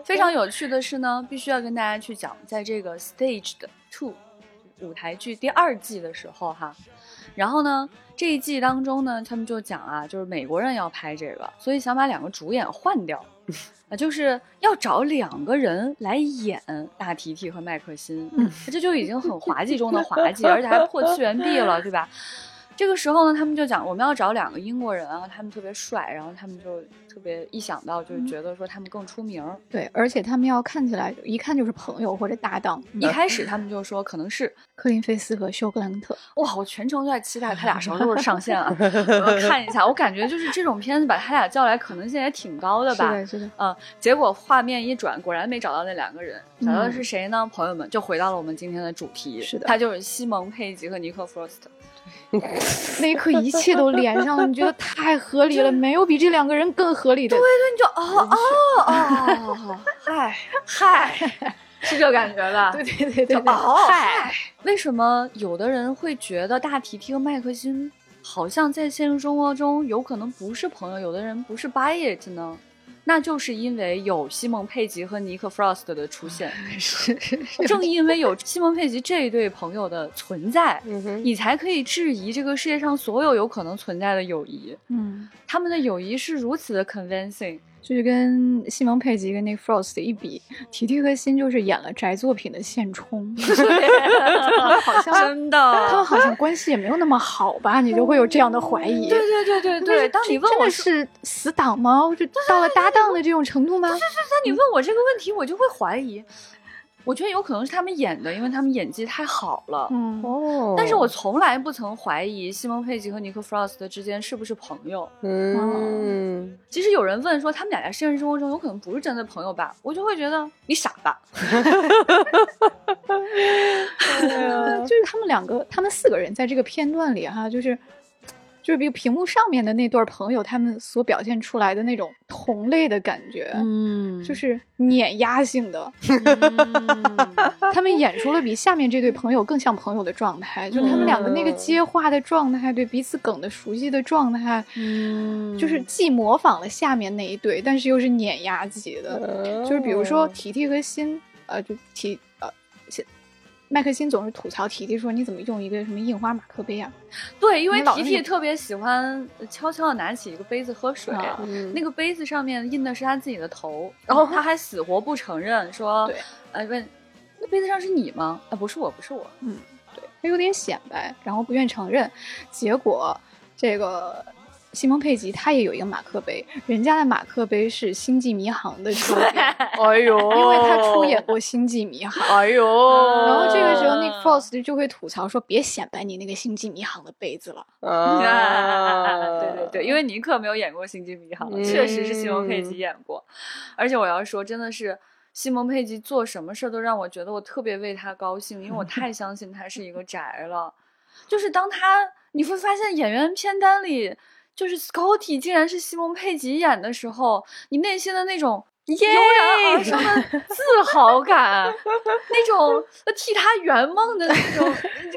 非常有趣的是呢，必须要跟大家去讲，在这个 Staged Two 舞台剧第二季的时候哈，然后呢这一季当中呢，他们就讲啊，就是美国人要拍这个，所以想把两个主演换掉。啊，就是要找两个人来演大提提和麦克辛，这就已经很滑稽中的滑稽，而且还破 次元壁了，对吧？这个时候呢，他们就讲我们要找两个英国人啊，他们特别帅，然后他们就特别一想到就是觉得说他们更出名儿。对，而且他们要看起来一看就是朋友或者搭档。一开始他们就说可能是科林菲斯和休格兰特，哇，我全程都在期待他俩什么时候上线啊！我看一下，我感觉就是这种片子把他俩叫来可能性也挺高的吧。是的，是的，嗯，结果画面一转，果然没找到那两个人，找到的嗯是谁呢？朋友们，就回到了我们今天的主题，是的他就是西蒙佩吉和尼克弗罗斯特。那一刻一切都连上了，你觉得太合理了，没有比这两个人更合理的。对，你就哦哦哦，嗨嗨，是这感觉的。对对对对对，哦，嗨，嗨，为什么有的人会觉得大提提和麦克辛好像在现实生活中有可能不是朋友，有的人不是 buy it 呢？那就是因为有西蒙佩吉和尼克弗罗斯特的出现，正因为有西蒙佩吉这一对朋友的存在，嗯，你才可以质疑这个世界上所有有可能存在的友谊。嗯，他们的友谊是如此的 convincing，就是跟西蒙佩吉跟那个 Frost 一比，提提和辛就是演了宅作品的现充，好像真的，他们好像关系也没有那么好吧？你就会有这样的怀疑。对对对对对，当你问我，是死党吗？就到了搭档的这种程度吗？是是是你问我这个问题，我就会怀疑。我觉得有可能是他们演的，因为他们演技太好了。嗯，哦，但是我从来不曾怀疑西蒙佩吉和尼克弗罗斯特之间是不是朋友。嗯，其实有人问说他们俩在现实生活中有可能不是真的朋友吧，我就会觉得你傻吧。就是他们两个，他们四个人在这个片段里哈，就是就是比屏幕上面的那对儿朋友，他们所表现出来的那种同类的感觉，嗯就是碾压性的。他们演出了比下面这对朋友更像朋友的状态，就他们两个那个接话的状态，对彼此梗的熟悉的状态，嗯就是既模仿了下面那一对，但是又是碾压级的。就是比如说提提和心，呃，就提麦克辛总是吐槽提提说你怎么用一个什么印花马克杯啊？对，因为提提特别喜欢悄悄的拿起一个杯子喝水，啊嗯那个杯子上面印的是他自己的头，然哦后他还死活不承认，说对，呃，问那杯子上是你吗？啊，不是我，不是我。嗯，对他有点显摆，然后不愿承认。结果这个西蒙佩吉他也有一个马克杯，人家的马克杯是《星际迷航》的周边，哎呦，因为他出演过《星际迷航》。哎呦，然后这个时候，Nick Frost 就会吐槽说：“别显摆你那个《星际迷航》的杯子了。啊，对对对，因为尼克没有演过《星际迷航》，嗯确实是西蒙佩吉演过。而且我要说，真的是西蒙佩吉做什么事儿都让我觉得我特别为他高兴，因为我太相信他是一个宅了。就是当他你会发现演员片单里，就是 Scotty 竟然是西蒙佩吉演的时候，你内心的那种。油然而生的自豪感，那种 替他圆梦的那种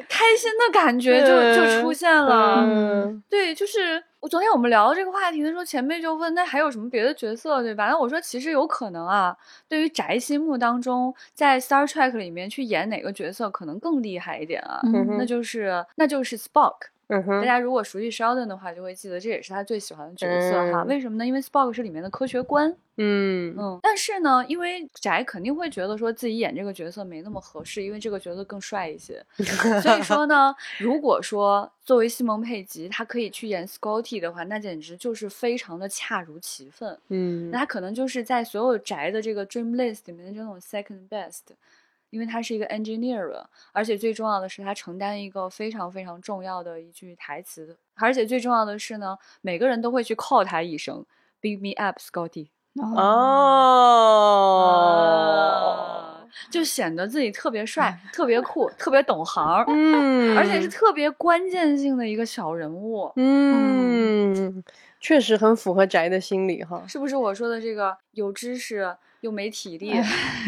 开心的感觉就就出现了。嗯对，就是我昨天我们聊这个话题的时候，前辈就问那还有什么别的角色，对吧？那我说其实有可能啊，对于宅心目当中，在 Star Trek 里面去演哪个角色可能更厉害一点啊？嗯那就是那就是 Spock。嗯哼，大家如果熟悉 Sheldon 的话，就会记得这也是他最喜欢的角色哈。嗯为什么呢？因为 Spock 是里面的科学官。嗯嗯，但是呢，因为宅肯定会觉得说自己演这个角色没那么合适，因为这个角色更帅一些。所以说呢，如果说作为西蒙佩吉，他可以去演 Scotty 的话，那简直就是非常的恰如其分。嗯那他可能就是在所有宅的这个 dream list 里面的这种 second best，因为他是一个 engineer，而且最重要的是他承担一个非常非常重要的一句台词，而且最重要的是呢，每个人都会去 call 他一声 “Beat me up, Scotty”。哦，就显得自己特别帅、特别酷、特别懂行儿，嗯，而且是特别关键性的一个小人物，嗯，确实很符合宅的心理哈，是不是？我说的这个有知识又没体力，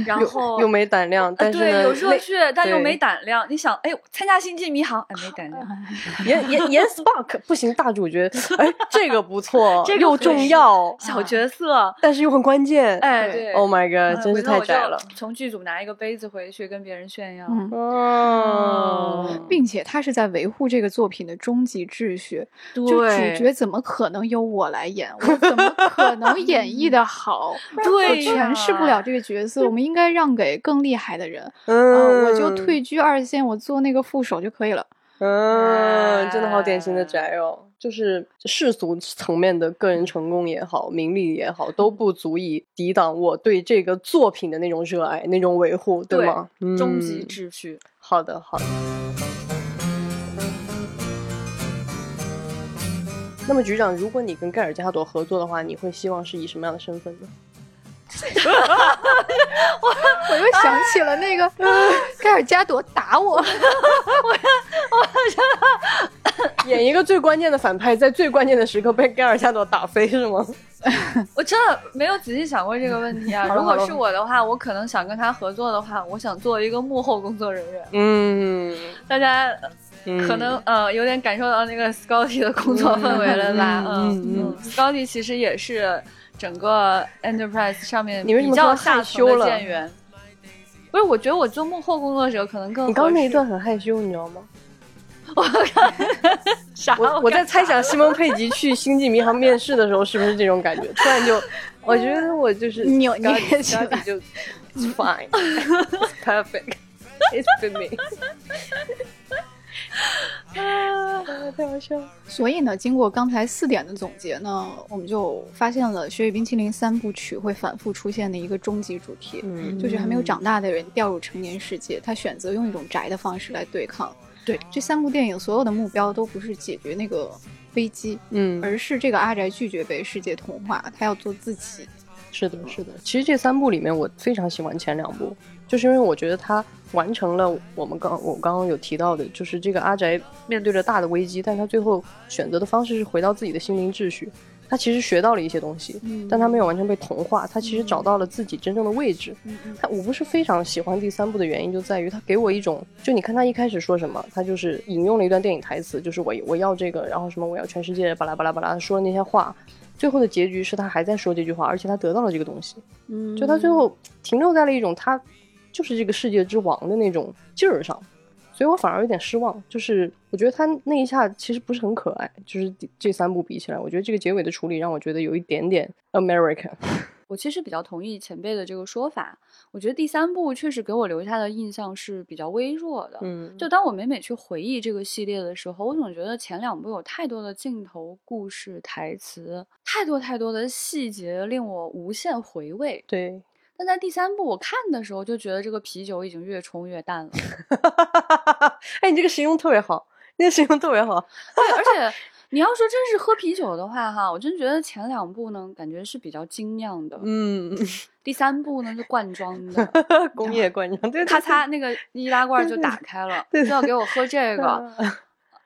然后又没胆量，但是对有热血，但又没胆量。你想，哎，参加星际迷航，哎，没胆量。演演演 Spark 不行，大主角，哎，这个不错，这个合又重要，小角色，但是又很关键，哎，对对。，Oh my 嗯 god，真是太宅了，从剧组拿一个杯子回去跟别人炫耀。嗯哦，并且他是在维护这个作品的终极秩序。就对主角怎么可能由我来演？我怎么可能演绎的好？对我诠释不了这个角色，我们应该让给更厉害的人。啊，嗯，我就退居二线，我做那个副手就可以了。嗯，真的好典型的宅哦，就是世俗层面的个人成功也好，名利也好，都不足以抵挡我对这个作品的那种热爱、那种维护，对对吗？终极嗯秩序。好的，好的。那么局长，如果你跟盖尔加朵合作的话，你会希望是以什么样的身份呢？我 我又想起了那个 盖尔加朵打我，我我演一个最关键的反派，在最关键的时刻被盖尔加朵打飞是吗？我真的没有仔细想过这个问题啊。如果是我的话，我可能想跟他合作的话，我想做一个幕后工作人员。嗯，大家嗯可能呃有点感受到那个 Scotty 的工作氛围了吧？嗯嗯嗯嗯，Scotty 其实也是整个 Enterprise 上面比较下层的羞了舰员。不是，我觉得我做幕后工作者可能更你刚刚那一段很害羞，你知道吗？啥？我我在猜想西蒙佩吉去星际迷航面试的时候是不是这种感觉？突然就我觉得我就是 扭捏 Scotty- 起来就 it's fine, it's perfect, it's for me。啊，太好笑了。所以呢，经过刚才四点的总结呢，我们就发现了《雪与冰淇淋》三部曲会反复出现的一个终极主题，嗯就是还没有长大的人掉入成年世界，他选择用一种宅的方式来对抗。对，这三部电影所有的目标都不是解决那个危机，嗯，而是这个阿宅拒绝被世界同化，他要做自己。是的，是的。其实这三部里面，我非常喜欢前两部，就是因为我觉得他完成了我们刚我刚刚有提到的，就是这个阿宅面对着大的危机，但他最后选择的方式是回到自己的心灵秩序。他其实学到了一些东西，但他没有完全被同化，他其实找到了自己真正的位置。他我不是非常喜欢第三部的原因，就在于他给我一种，就你看他一开始说什么，他就是引用了一段电影台词，就是我我要这个，然后什么我要全世界，巴拉巴拉巴拉说的那些话，最后的结局是他还在说这句话，而且他得到了这个东西，嗯就他最后停留在了一种他就是这个世界之王的那种劲儿上，所以我反而有点失望。就是我觉得他那一下其实不是很可爱，就是这三部比起来，我觉得这个结尾的处理让我觉得有一点点 American。我其实比较同意前辈的这个说法，我觉得第三部确实给我留下的印象是比较微弱的。嗯，就当我每每去回忆这个系列的时候，我总觉得前两部有太多的镜头、故事、台词，太多太多的细节令我无限回味。对，但在第三部我看的时候，就觉得这个啤酒已经越冲越淡了。哎，你这个形容特别好，你这个形容特别好。对，而且你要说真是喝啤酒的话，哈，我真觉得前两部呢，感觉是比较精酿的，嗯，第三部呢是罐装的。工业罐装，对，咔嚓，那个易拉罐就打开了，就要给我喝这个，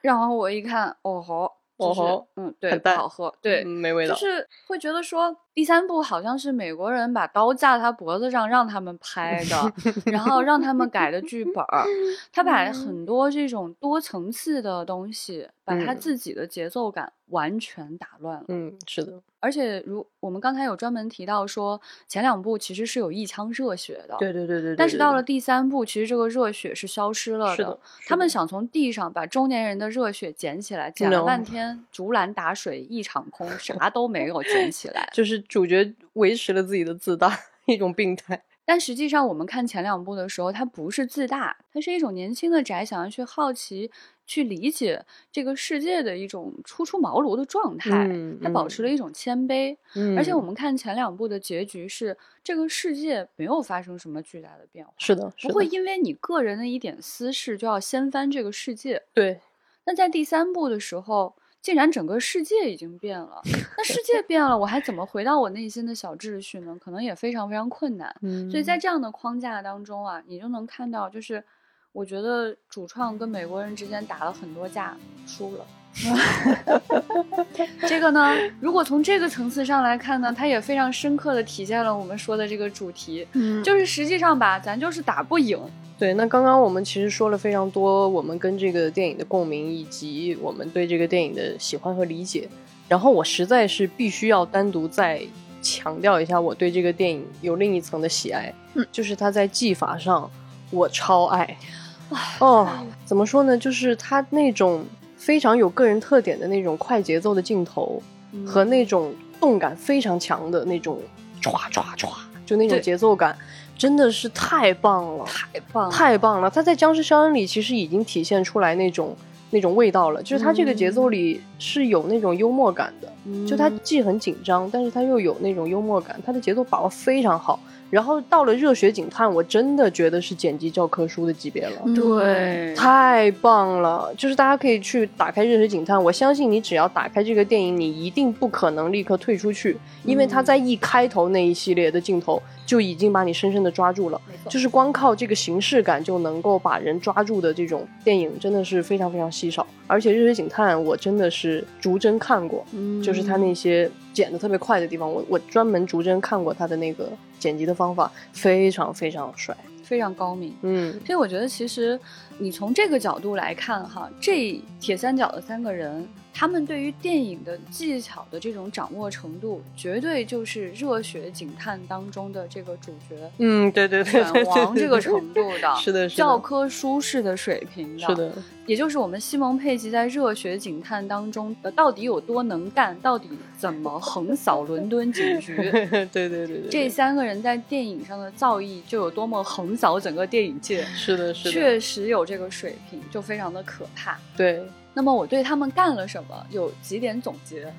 然后我一看，哦吼，就是哦吼嗯，对，不好喝，对嗯，没味道。就是会觉得说第三部好像是美国人把刀架他脖子上让他们拍的，然后让他们改的剧本儿，他把很多这种多层次的东西，把他嗯自己的节奏感完全打乱了。嗯，是的，而且如我们刚才有专门提到说，前两部其实是有一腔热血的，对对对对。但是到了第三部，其实这个热血是消失了是的是他们想从地上把中年人的热血捡起来，捡了半天，竹篮打水一场空，啥都没有捡起来。就是主角维持了自己的自大，一种病态。但实际上，我们看前两部的时候，他不是自大，他是一种年轻的宅想要去好奇、去理解这个世界的一种初出茅庐的状态。嗯他保持了一种谦卑，嗯而且我们看前两部的结局是，这个世界没有发生什么巨大的变化，是的，是的不会因为你个人的一点私事就要掀翻这个世界。对，那在第三部的时候，竟然整个世界已经变了，那世界变了，我还怎么回到我内心的小秩序呢？可能也非常非常困难。嗯所以在这样的框架当中啊，你就能看到，就是我觉得主创跟美国人之间打了很多架，输了。这个呢，如果从这个层次上来看呢，它也非常深刻的体现了我们说的这个主题，嗯就是实际上吧，咱就是打不赢。对，那刚刚我们其实说了非常多，我们跟这个电影的共鸣，以及我们对这个电影的喜欢和理解。然后我实在是必须要单独再强调一下，我对这个电影有另一层的喜爱，嗯就是它在技法上我超爱。哦，怎么说呢？就是它那种非常有个人特点的那种快节奏的镜头，嗯和那种动感非常强的那种唰唰唰，就那种节奏感，真的是太棒了。太棒了，太棒了！他在《僵尸肖恩》里其实已经体现出来那种那种味道了，就是他这个节奏里是有那种幽默感的，就他既很紧张，但是他又有那种幽默感，他的节奏把握非常好。然后到了《热血警探》，我真的觉得是剪辑教科书的级别了。对，太棒了！就是大家可以去打开《热血警探》，我相信你只要打开这个电影，你一定不可能立刻退出去，因为它在一开头那一系列的镜头就已经把你深深的抓住了。就是光靠这个形式感就能够把人抓住的这种电影，真的是非常非常稀少。而且《热血警探》我真的是逐帧看过，嗯就是他那些剪的特别快的地方，我我专门逐帧看过他的那个剪辑的方法，非常非常帅。非常高明。嗯所以我觉得，其实你从这个角度来看，哈，这铁三角的三个人，他们对于电影的技巧的这种掌握程度，绝对就是《热血警探》当中的这个主角嗯，对对对对拳王，这个程度的，是的，是的。教科书式的水平的，是的，也就是我们西蒙佩吉在《热血警探》当中的到底有多能干，到底怎么横扫伦敦警局。对对对对对，这三个人在电影上的造诣就有多么横扫整个电影界，是的，是的，确实有这个水平，就非常的可怕。对，那么我对他们干了什么有几点总结，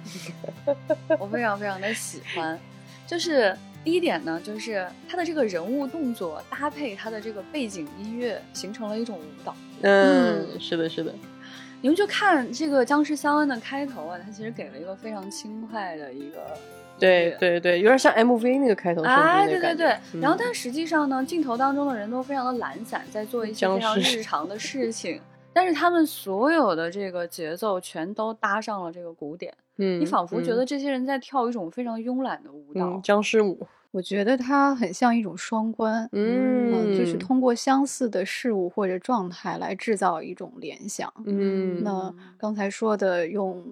我非常非常的喜欢，就是第一点呢，就是他的这个人物动作搭配他的这个背景音乐，形成了一种舞蹈。嗯，是的，是的，你们就看这个僵尸肖恩的开头啊，他其实给了一个非常轻快的一个对对。对，有点像 MV 那个开头，哎，对对对，然后嗯但实际上呢，镜头当中的人都非常的懒散，在做一些非常日常的事情，但是他们所有的这个节奏全都搭上了这个鼓点，嗯，你仿佛觉嗯。得这些人在跳一种非常慵懒的舞蹈。嗯僵尸舞，我觉得它很像一种双关，嗯，就是。通过相似的事物或者状态来制造一种联想。嗯，那刚才说的用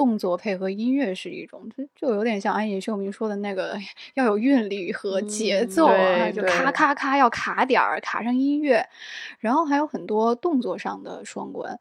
动作配合音乐是一种，就就有点像安野秀明说的那个，哎要有韵律和节嗯奏啊，对就咔咔咔要卡点儿，卡上音乐，然后还有很多动作上的双关。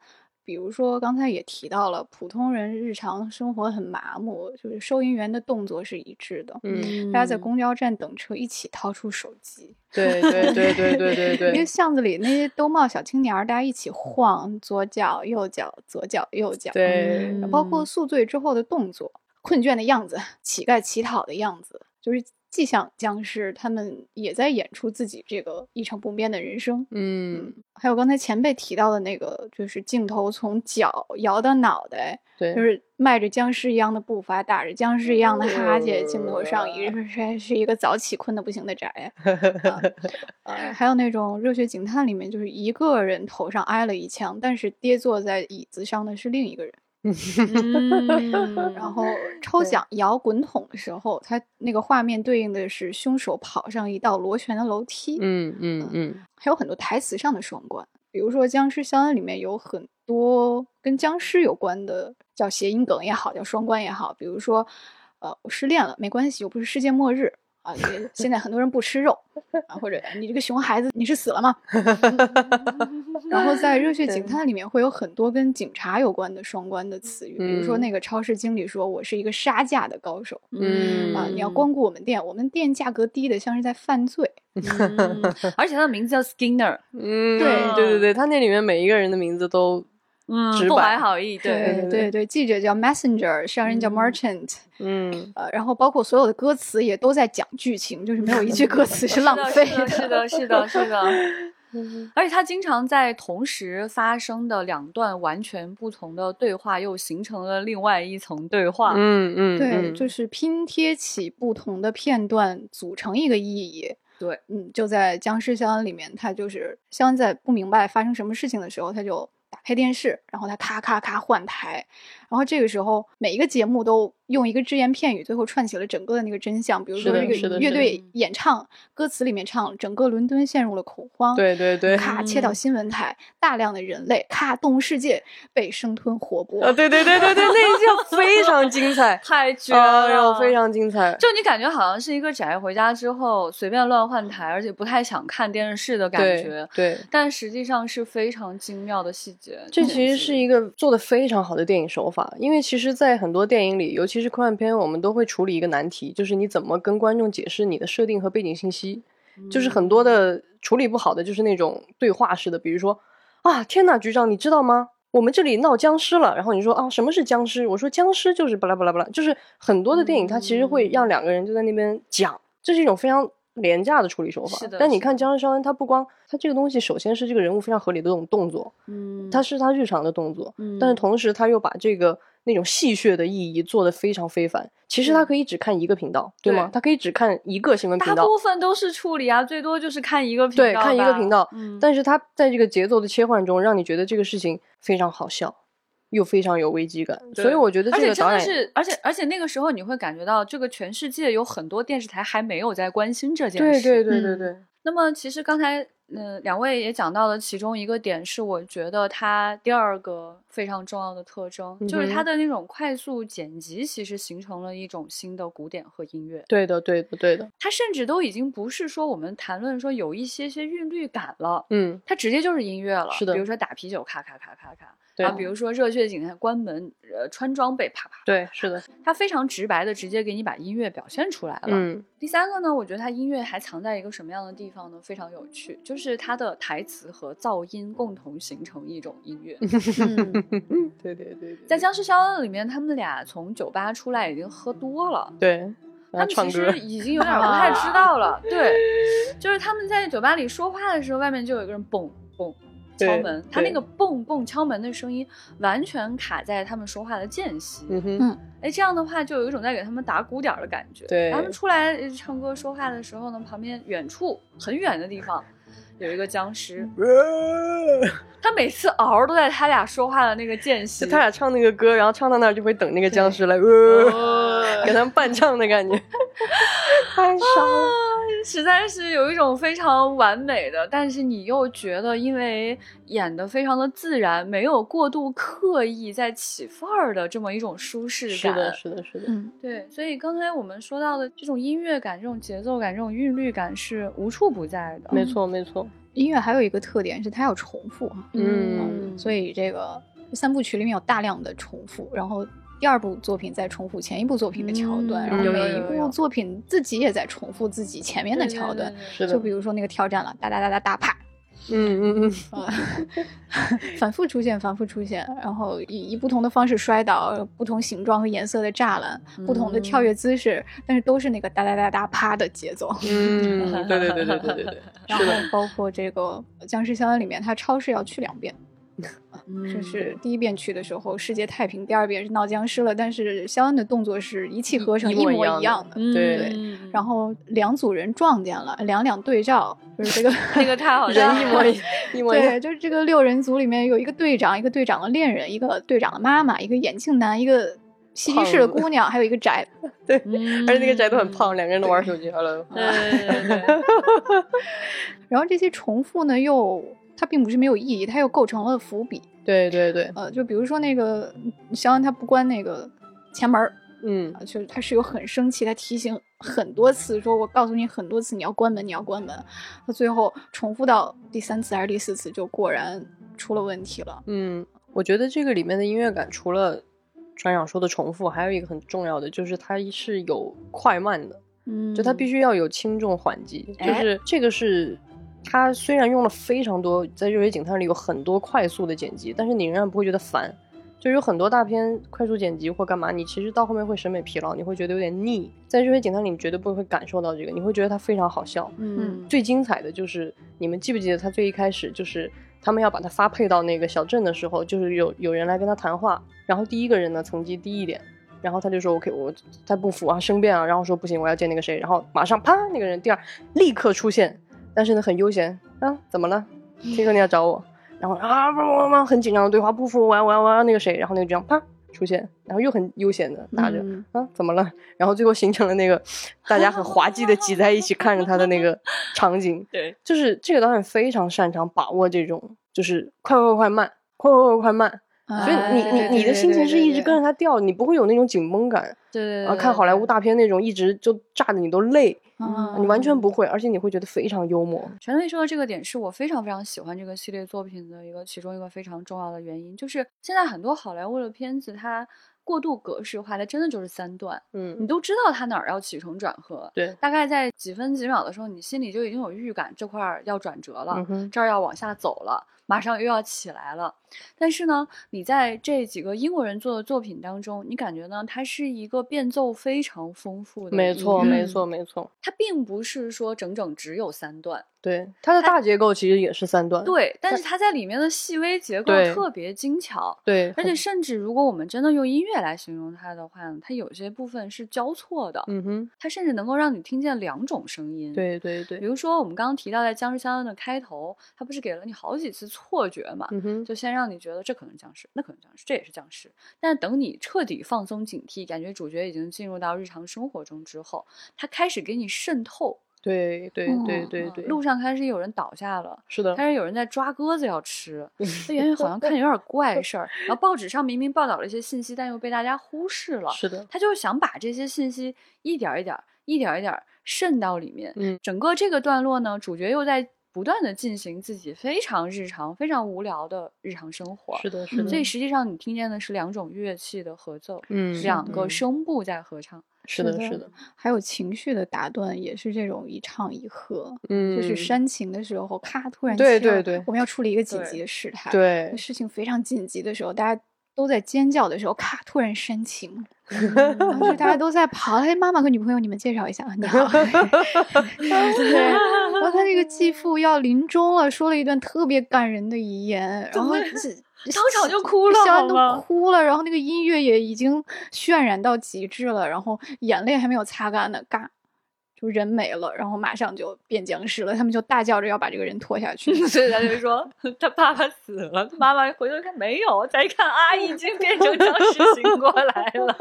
比如说，刚才也提到了，普通人日常生活很麻木，就是收银员的动作是一致的，嗯，大家在公交站等车一起掏出手机，对对对对对对对，因为巷子里那些兜帽小青年儿，大家一起晃，左脚右脚，左脚右脚，对。嗯包括宿醉之后的动作、困倦的样子、乞丐乞讨的样子，就是既像僵尸，他们也在演出自己这个一成不变的人生。嗯，还有刚才前辈提到的那个，就是镜头从脚摇到脑袋，对，就是迈着僵尸一样的步伐，打着僵尸一样的哈欠，镜头上一是是一个早起困得不行的宅。啊呃，还有那种《热血警探》里面，就是一个人头上挨了一枪，但是跌坐在椅子上的是另一个人。嗯 然后抽奖摇滚筒的时候，它那个画面对应的是凶手跑上一道螺旋的楼梯。嗯嗯嗯，还有很多台词上的双关，比如说《僵尸肖恩》里面有很多跟僵尸有关的，叫谐音梗也好，叫双关也好，比如说，呃，我失恋了，没关系，又不是世界末日啊，也现在很多人不吃肉啊，或者你这个熊孩子，你是死了吗？然后在《热血警探》里面会有很多跟警察有关的双关的词语，比如说嗯那个超市经理说我是一个杀价的高手。嗯啊，你要光顾我们店，我们店价格低的像是在犯罪。嗯而且他的名字叫 Skinner，嗯，对对对对，他那里面每一个人的名字都嗯，不怀好意，对，对对记者叫 messenger，商人叫嗯 merchant，、嗯呃，然后包括所有的歌词也都在讲剧情，就是没有一句歌词是浪的费是的，是的，是的，是的。而且他经常在同时发生的两段完全不同的对话，又形成了另外一层对话。嗯嗯，对，嗯就是拼贴起不同的片段，组成一个意义。对，嗯，就在《僵尸肖恩》里面，他就是肖恩在不明白发生什么事情的时候，他就打开电视，然后他咔咔咔换台，然后这个时候每一个节目都用一个只言片语，最后串起了整个的那个真相。比如说这个乐队演唱，歌词里面唱整个伦敦陷入了恐慌，对对对，咔切到新闻台，大量的人类，咔动物世界被生吞活剥。啊，对对对对对，那一下非常精彩，太绝了，非。常精彩，就你感觉好像是一个宅回家之后随便乱换台，而且不太想看电视的感对觉，对。但实际上是非常精妙的细节。这其实是一个做的非常好的电影手法，因为其实，在很多电影里，尤其是科幻片，我们都会处理一个难题，就是你怎么跟观众解释你的设定和背景信息。就是很多的处理不好的，就是那种对话式的，比如说啊，天呐，局长，你知道吗？我们这里闹僵尸了。然后你说啊，什么是僵尸？我说僵尸就是巴拉巴拉巴拉，就是很多的电影它其实会让两个人就在那边讲，这是一种非常廉价的处理手法。是的但你看僵尸肖恩，他不光他这个东西，首先是这个人物非常合理的这种动作，嗯，它是他日常的动作，嗯但是同时他又把这个那种戏谑的意义做得非常非凡。其实他可以只看一个频道，对吗？对他可以只看一个新闻频道，大部分都是处理啊，最多就是看一个频道对，看一个频道。嗯，但是他在这个节奏的切换中，让你觉得这个事情非常好笑，又非常有危机感。所以我觉得这个导演是，而且而且那个时候你会感觉到，这个全世界有很多电视台还没有在关心这件事。对对对对嗯对，那么其实刚才呃，两位也讲到了其中一个点，是我觉得它第二个非常重要的特征，就是它的那种快速剪辑，其实形成了一种新的古典和音乐。对的，对的，对的，它甚至都已经不是说我们谈论说有一些些韵律感了，嗯，它直接就是音乐了。是的比如说打啤酒，咔咔咔咔咔。对啊，比如说热血警察关门，呃，穿装备，啪啪。对，是的，他非常直白的直接给你把音乐表现出来了。嗯，第三个呢，我觉得他音乐还藏在一个什么样的地方呢？非常有趣，就是他的台词和噪音共同形成一种音乐。嗯对对对对，在《僵尸肖恩》里面，他们俩从酒吧出来已经喝多了，对，他们其实，已经有点不太知 道了。对，就是他们在酒吧里说话的时候，外面就有一个人蹦蹦敲门，他那个蹦蹦敲门的声音完全卡在他们说话的间隙。嗯哼，哎，这样的话就有一种在给他们打鼓点儿的感觉。对他们出来呃唱歌说话的时候呢，旁边远处很远的地方有一个僵尸，他每次嗷都在他俩说话的那个间隙。他俩唱那个歌，然后唱到那儿就会等那个僵尸来，给他们伴唱的感觉，太傻了。实在是有一种非常完美的，但是你又觉得因为演的非常的自然，没有过度刻意在起范儿的这么一种舒适感。是的，是的，是的，嗯，对，所以刚才我们说到的这种音乐感、这种节奏感、这种韵律感是无处不在的。没错，没错，音乐还有一个特点是它要重复哈，嗯所以这个三部曲里面有大量的重复，然后第二部作品在重复前一部作品的桥段，嗯然后有每一部作品自己也在重复自己前面的桥段。就比如说那个挑战了，哒哒哒哒哒啪，嗯嗯嗯，啊 反复出现，反复出现，然后以以不同的方式摔倒，不同形状和颜色的栅栏，不同的跳跃姿势，但是都是那个哒哒哒哒啪的节奏。嗯，对对对对对对对，然后包括这个《僵尸肖恩》里面，他超市要去两遍，嗯。就是第一遍去的时候世界太平，第二遍是闹僵尸了，但是肖恩的动作是一气呵成，一一模模一样的对。嗯然后两组人撞见了，两两对照，就是这个 这个太好笑了，人一模一 一模一样对，，就是这个六人组里面有一个队长，一个队长的恋人，一个队长的妈妈，一个眼镜男，一个嬉皮士的姑娘，还有一个宅。对，嗯而且那个宅都很胖，两个人都玩手机，hello，对对对对，然后这些重复呢，又它并不是没有意义，它又构成了伏笔。对对对，呃，就比如说那个肖恩他不关那个前门儿，嗯啊就是他是有很生气，他提醒很多次，说我告诉你很多次你要关门，你要关门。他最后重复到第三次还是第四次，就果然出了问题了。嗯，我觉得这个里面的音乐感，除了船长说的重复，还有一个很重要的，就是它是有快慢的。嗯就它必须要有轻重缓急，就哎是这个是它虽然用了非常多，在《热血警探》里有很多快速的剪辑，但是你仍然不会觉得烦。就有很多大片快速剪辑或干嘛，你其实到后面会审美疲劳，你会觉得有点腻。在《热血警探》里，你绝对不会感受到这个，你会觉得它非常好笑。嗯最精彩的就是你们记不记得他最一开始就是他们要把他发配到那个小镇的时候，就是有有人来跟他谈话，然后第一个人呢层级低一点，然后他就说 OK 我他不服啊生辩啊，然后说不行我要见那个谁，然后马上啪那个人第二立刻出现，但是呢很悠闲啊怎么了？听说你要找我，然后啊汪汪汪很紧张的对话不服我要我要我要那个谁，然后那个这样啪出现，然后又很悠闲的拿着。嗯啊，怎么了？然后最后形成了那个 大家很滑稽的挤在一起看着他的那个场景。对，就是这个导演非常擅长把握这种，就是快快快慢，快快快快慢。所以你哎你你的心情是一直跟着它掉，你不会有那种紧绷感。对对啊，看好莱坞大片那种一直就炸的你都累，嗯你完全不会，而且你会觉得非常幽默。全队说的这个点是我非常非常喜欢这个系列作品的一个其中一个非常重要的原因，就是现在很多好莱坞的片子它过度格式化，它真的就是三段，嗯。你嗯，都知道它哪儿要起承转合，对，大概在几分几秒的时候，你心里就已经有预感这块儿要转折了，这儿要往下走了，马上又要起来了。但是呢，你在这几个英国人做的作品当中，你感觉呢，它是一个变奏非常丰富的，没错，嗯没错，没错。它并不是说整整只有三段，对，它的大结构其实也是三段。对，但是它在里面的细微结构特别精巧。对，而且甚至如果我们真的用音乐来形容它的话呢，它有些部分是交错的，嗯哼，它甚至能够让你听见两种声音。，对对对比，如说我们刚刚提到在《僵尸相恩》的开头，它不是给了你好几次错觉嘛？嗯，就先让你觉得这可能僵尸，那可能僵尸，这也是僵尸。但是等你彻底放松警惕，感觉主角已经进入到日常生活中之后，他开始给你渗透，对对对嗯对对，路上开始有人倒下了。是的，开始有人在抓鸽子要吃，那圆圆好像看有点怪事儿。然后报纸上明明报道了一些信息，但又被大家忽视了。是的，他就是想把这些信息一点儿一点儿、一点儿一点儿渗到里面。嗯，整个这个段落呢，主角又在不断的进行自己非常日常、非常无聊的日常生活。是的，是的，所以。实际上你听见的是两种乐器的合奏，嗯，两个。嗯声部在合唱。是的，是的，还有情绪的打断，也是这种一唱一和，嗯，就是煽情的时候，咔突然对对对我们要处理一个紧急的事态，对，事情非常紧急的时候，大家都在尖叫的时候，咔突然煽情，大家都在跑，哎，妈妈和女朋友，你们介绍一下，你好，后他那个继父要临终了，说了一段特别感人的遗言，然后 当场就哭了都哭了，然后那个音乐也已经渲染到极致了，然后眼泪还没有擦干呢，嘎。就人没了，然后马上就变僵尸了，他们就大叫着要把这个人拖下去。所以他就说 他爸爸死了，妈妈回头看没有，再一看啊，已经变成僵尸醒过来了。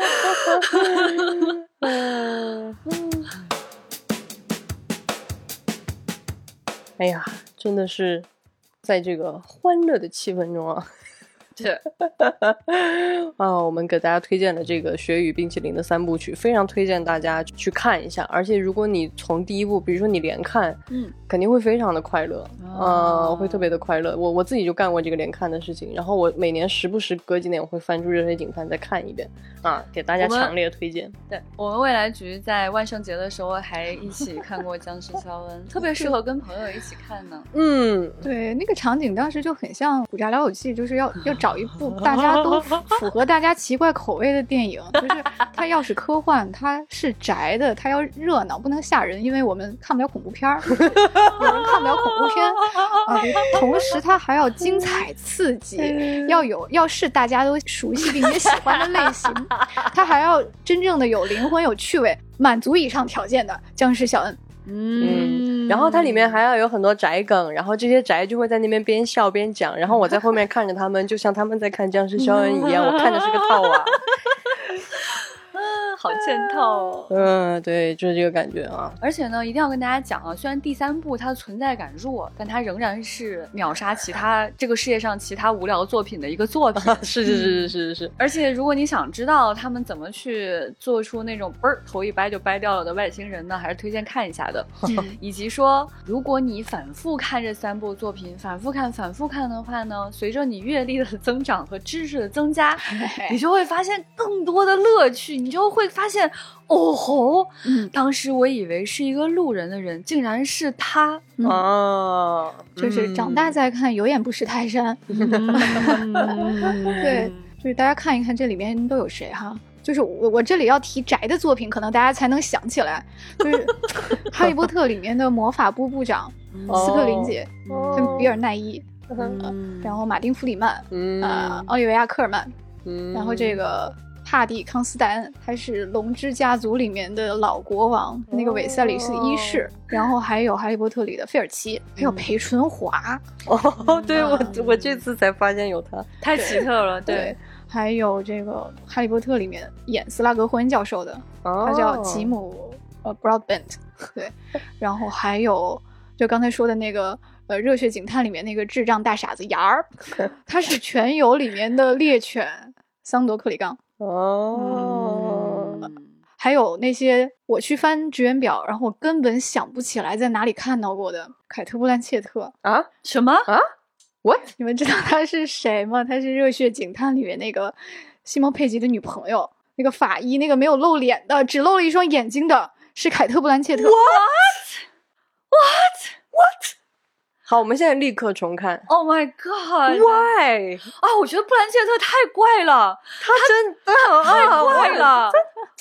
哎呀，真的是在这个欢乐的气氛中啊，对，啊，我们给大家推荐的这个《雪与冰淇淋》的三部曲，非常推荐大家去看一下。而且如果你从第一部，比如说你连看，嗯，肯定会非常的快乐，哦呃，会特别的快乐。我我自己就干过这个连看的事情，然后我每年时不时隔几年我会翻出《热血警探》再看一遍，啊，给大家强烈推荐。对我们未来局在万圣节的时候还一起看过《僵尸肖恩》，特别适合跟朋友一起看呢。嗯，对，那个场景当时就很像《古宅老友记》，就是要要找一部大家都符 符合大家奇怪口味的电影。就是它要是科幻，它是宅的，它要热闹，不能吓人，因为我们看不了恐怖片儿，有人看不了恐怖片 啊。同时，它还要精彩刺激，要有要是大家都熟悉并且喜欢的类型，它还要真正的有灵魂、有趣味，满足以上条件的僵尸小恩。嗯，然后它里面还要有很多宅梗，然后这些宅就会在那边边笑边讲，然后我在后面看着他们，就像他们在看僵尸肖恩一样，我看的是个套娃。好欠套哦。嗯，对，就是这个感觉啊。而且呢，一定要跟大家讲啊，虽然第三部它的存在感弱，但它仍然是秒杀其他这个世界上其他无聊作品的一个作品。是是是是是是，而且，如果你想知道他们怎么去做出那种嘣儿头一掰就掰掉了的外星人呢，还是推荐看一下的。以及说，如果你反复看这三部作品，反复看、反复看的话呢，随着你阅历的增长和知识的增加，你就会发现更多的乐趣，你就会发现，哦吼，嗯。当时我以为是一个路人的人，竟然是他。嗯。哦，就是长大再看，有眼不识泰山。对，就是大家看一看这里面都有谁哈。就是我我这里要提宅的作品，可能大家才能想起来，就是《哈利波特》里面的魔法部部长斯特林姐跟比尔奈伊，嗯。然后马丁弗里曼，嗯。呃，奥利维亚科尔曼，嗯。然后这个帕蒂康斯坦恩，他是龙之家族里面的老国王，那个韦赛里斯一世，然后还有哈利波特里的费尔奇，还有裴淳华，哦，对我我这次才发现有他。太奇特了，对。对，，还有这个《哈利波特》里面演斯拉格霍恩教授的，他他叫吉姆呃 Broadbent，对，然后还有就刚才说的那个呃《热血警探》里面那个智障大傻子牙儿，他是全游里面的猎犬桑德克里冈，哦，嗯还有那些我去翻职员表，然后我根本想不起来在哪里看到过的凯特·布兰切特，啊什么？啊，what？你们知道他是谁吗？他是《热血警探》里面那个西蒙·佩吉的女朋友，那个法医，那个没有露脸的，只露了一双眼睛的，是凯特·布兰切特。好，我们现在立刻重看。Oh my god！Why？啊，我觉得布兰切特太怪了，他真的太怪了。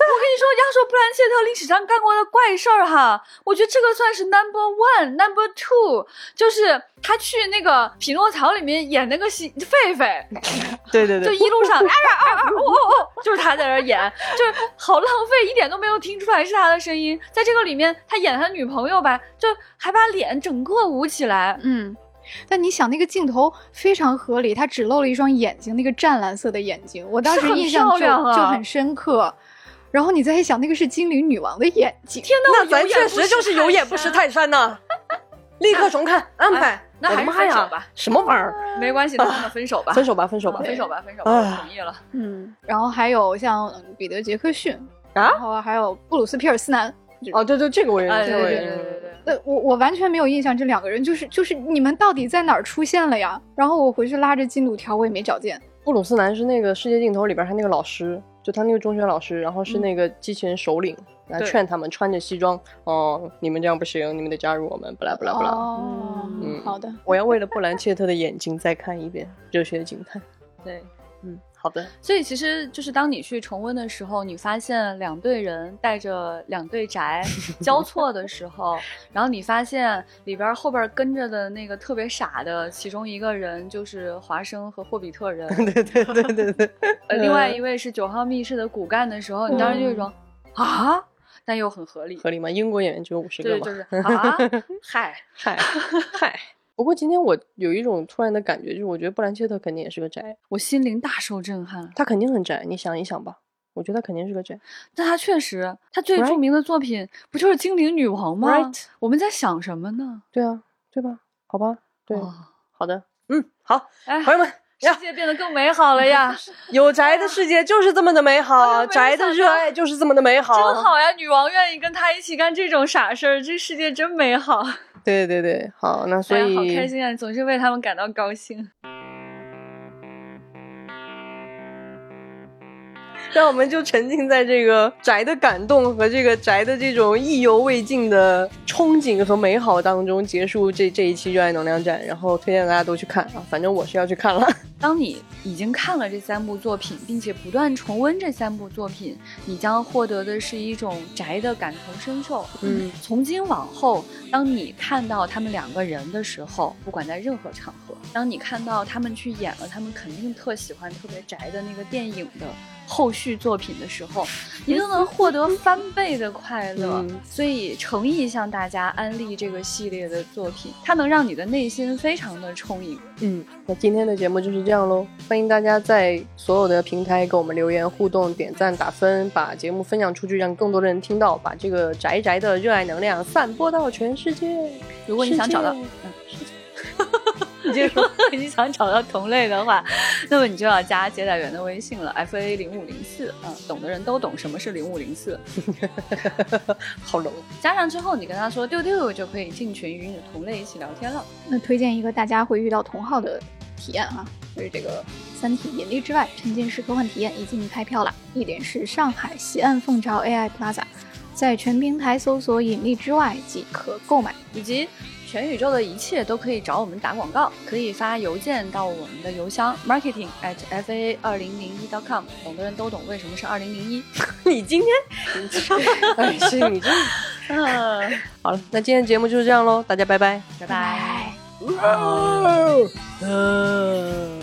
我跟你说，要说布兰切特历史上干过的怪事儿哈，我觉得这个算是 number one，number two，就是他去那个匹诺曹里面演那个戏狒狒，对对对，就一路上啊啊啊哦哦哦，就是他在那儿演，就是好浪费，一点都没有听出来是他的声音。在这个里面，他演他女朋友吧，就还把脸整个捂起来，嗯，但你想那个镜头非常合理，他只露了一双眼睛，那个湛蓝色的眼睛，我当时很印象就很深刻。然后你再一想，那个是精灵女王的眼睛，天哪，那咱我有眼确实就是有眼不识泰山呐！立刻重看安排。那还是分手吧，什么玩意儿？没关系，那分手吧，分手吧，分手吧啊，分手吧，分手吧，同意了。嗯，然后还有像嗯彼得·杰克逊，啊然后还有布鲁斯·皮尔斯南。哦，对对，这个我也，哎，这个我也对对对对对。呃，我我完全没有印象，这两个人就是就是你们到底在哪儿出现了呀？然后我回去拉着进度条，我也没找见。布鲁斯南是那个《世界尽头》里边他那个老师，就他那个中学老师，然后是那个机器人首领，来劝他们穿着西装，哦，你们这样不行，你们得加入我们，不啦不啦不啦。哦，嗯好的。我要为了布兰切特的眼睛再看一遍，热血警探。对，嗯，好的，所以其实就是当你去重温的时候，你发现两队人带着两队宅 交错的时候，然后你发现里边后边跟着的那个特别傻的其中一个人就是华生和霍比特人，对对对对对，呃，另外一位是九号密室的骨干的时候，你当时就有一种、啊，但又很合理，合理吗？英国演员只有五十个对，就是啊，嗨，嗨嗨。不过今天我有一种突然的感觉，就是我觉得布兰切特肯定也是个宅，我心灵大受震撼。他肯定很宅。你想一想吧，我觉得他肯定是个宅。但他确实，他最著名的作品不就是《精灵女王》吗 Right 我们在想什么呢？对啊，对吧？好吧，对，哦好的，嗯，好，哎，朋友们，呀世界变得更美好了呀！有宅的世界就是这么的美哎好，宅的热爱就是这么的美好，真。好呀，女王愿意跟他一起干这种傻事儿，这世界真美好。对对对，好，那所以好开心啊，总是为他们感到高兴。那我们就沉浸在这个宅的感动和这个宅的这种意犹未尽的憧憬和美好当中，结束这这一期热爱能量站。然后推荐大家都去看啊，反正我是要去看了。当你已经看了这三部作品，并且不断重温这三部作品，你将获得的是一种宅的感同身受。嗯，从今往后，当你看到他们两个人的时候，不管在任何场合，当你看到他们去演了他们肯定特喜欢、特别宅的那个电影的后续作品的时候，你都能获得翻倍的快乐。嗯所以诚意向大家安利这个系列的作品，它能让你的内心非常的充盈。嗯，那今天的节目就是这样喽。欢迎大家在所有的平台给我们留言互动、点赞、打分，把节目分享出去，让更多的人听到，把这个宅宅的热爱能量散播到全世界。如果你想找到，嗯世界嗯，你就说你想找到同类的话，那么你就要加接待员的微信了，F A 零五零四，嗯，懂的人都懂什么是零五零四。好冷。加上之后，你跟他说丢丢，就可以进群与你的同类一起聊天了。那推荐一个大家会遇到同号的体验哈，就是这个《三体：引力之外》沉浸式科幻体验已经开票了。地点是上海西岸凤巢 AI Plaza，在全平台搜索“引力之外”即可购买。以及全宇宙的一切都可以找我们打广告，可以发邮件到我们的邮箱 marketing at f a 二零零一 dot com，懂的人都懂为什么是二零零一。你今天，你这，哎，是你这。嗯，好了，那今天的节目就是这样喽，大家拜拜。拜拜。拜。呃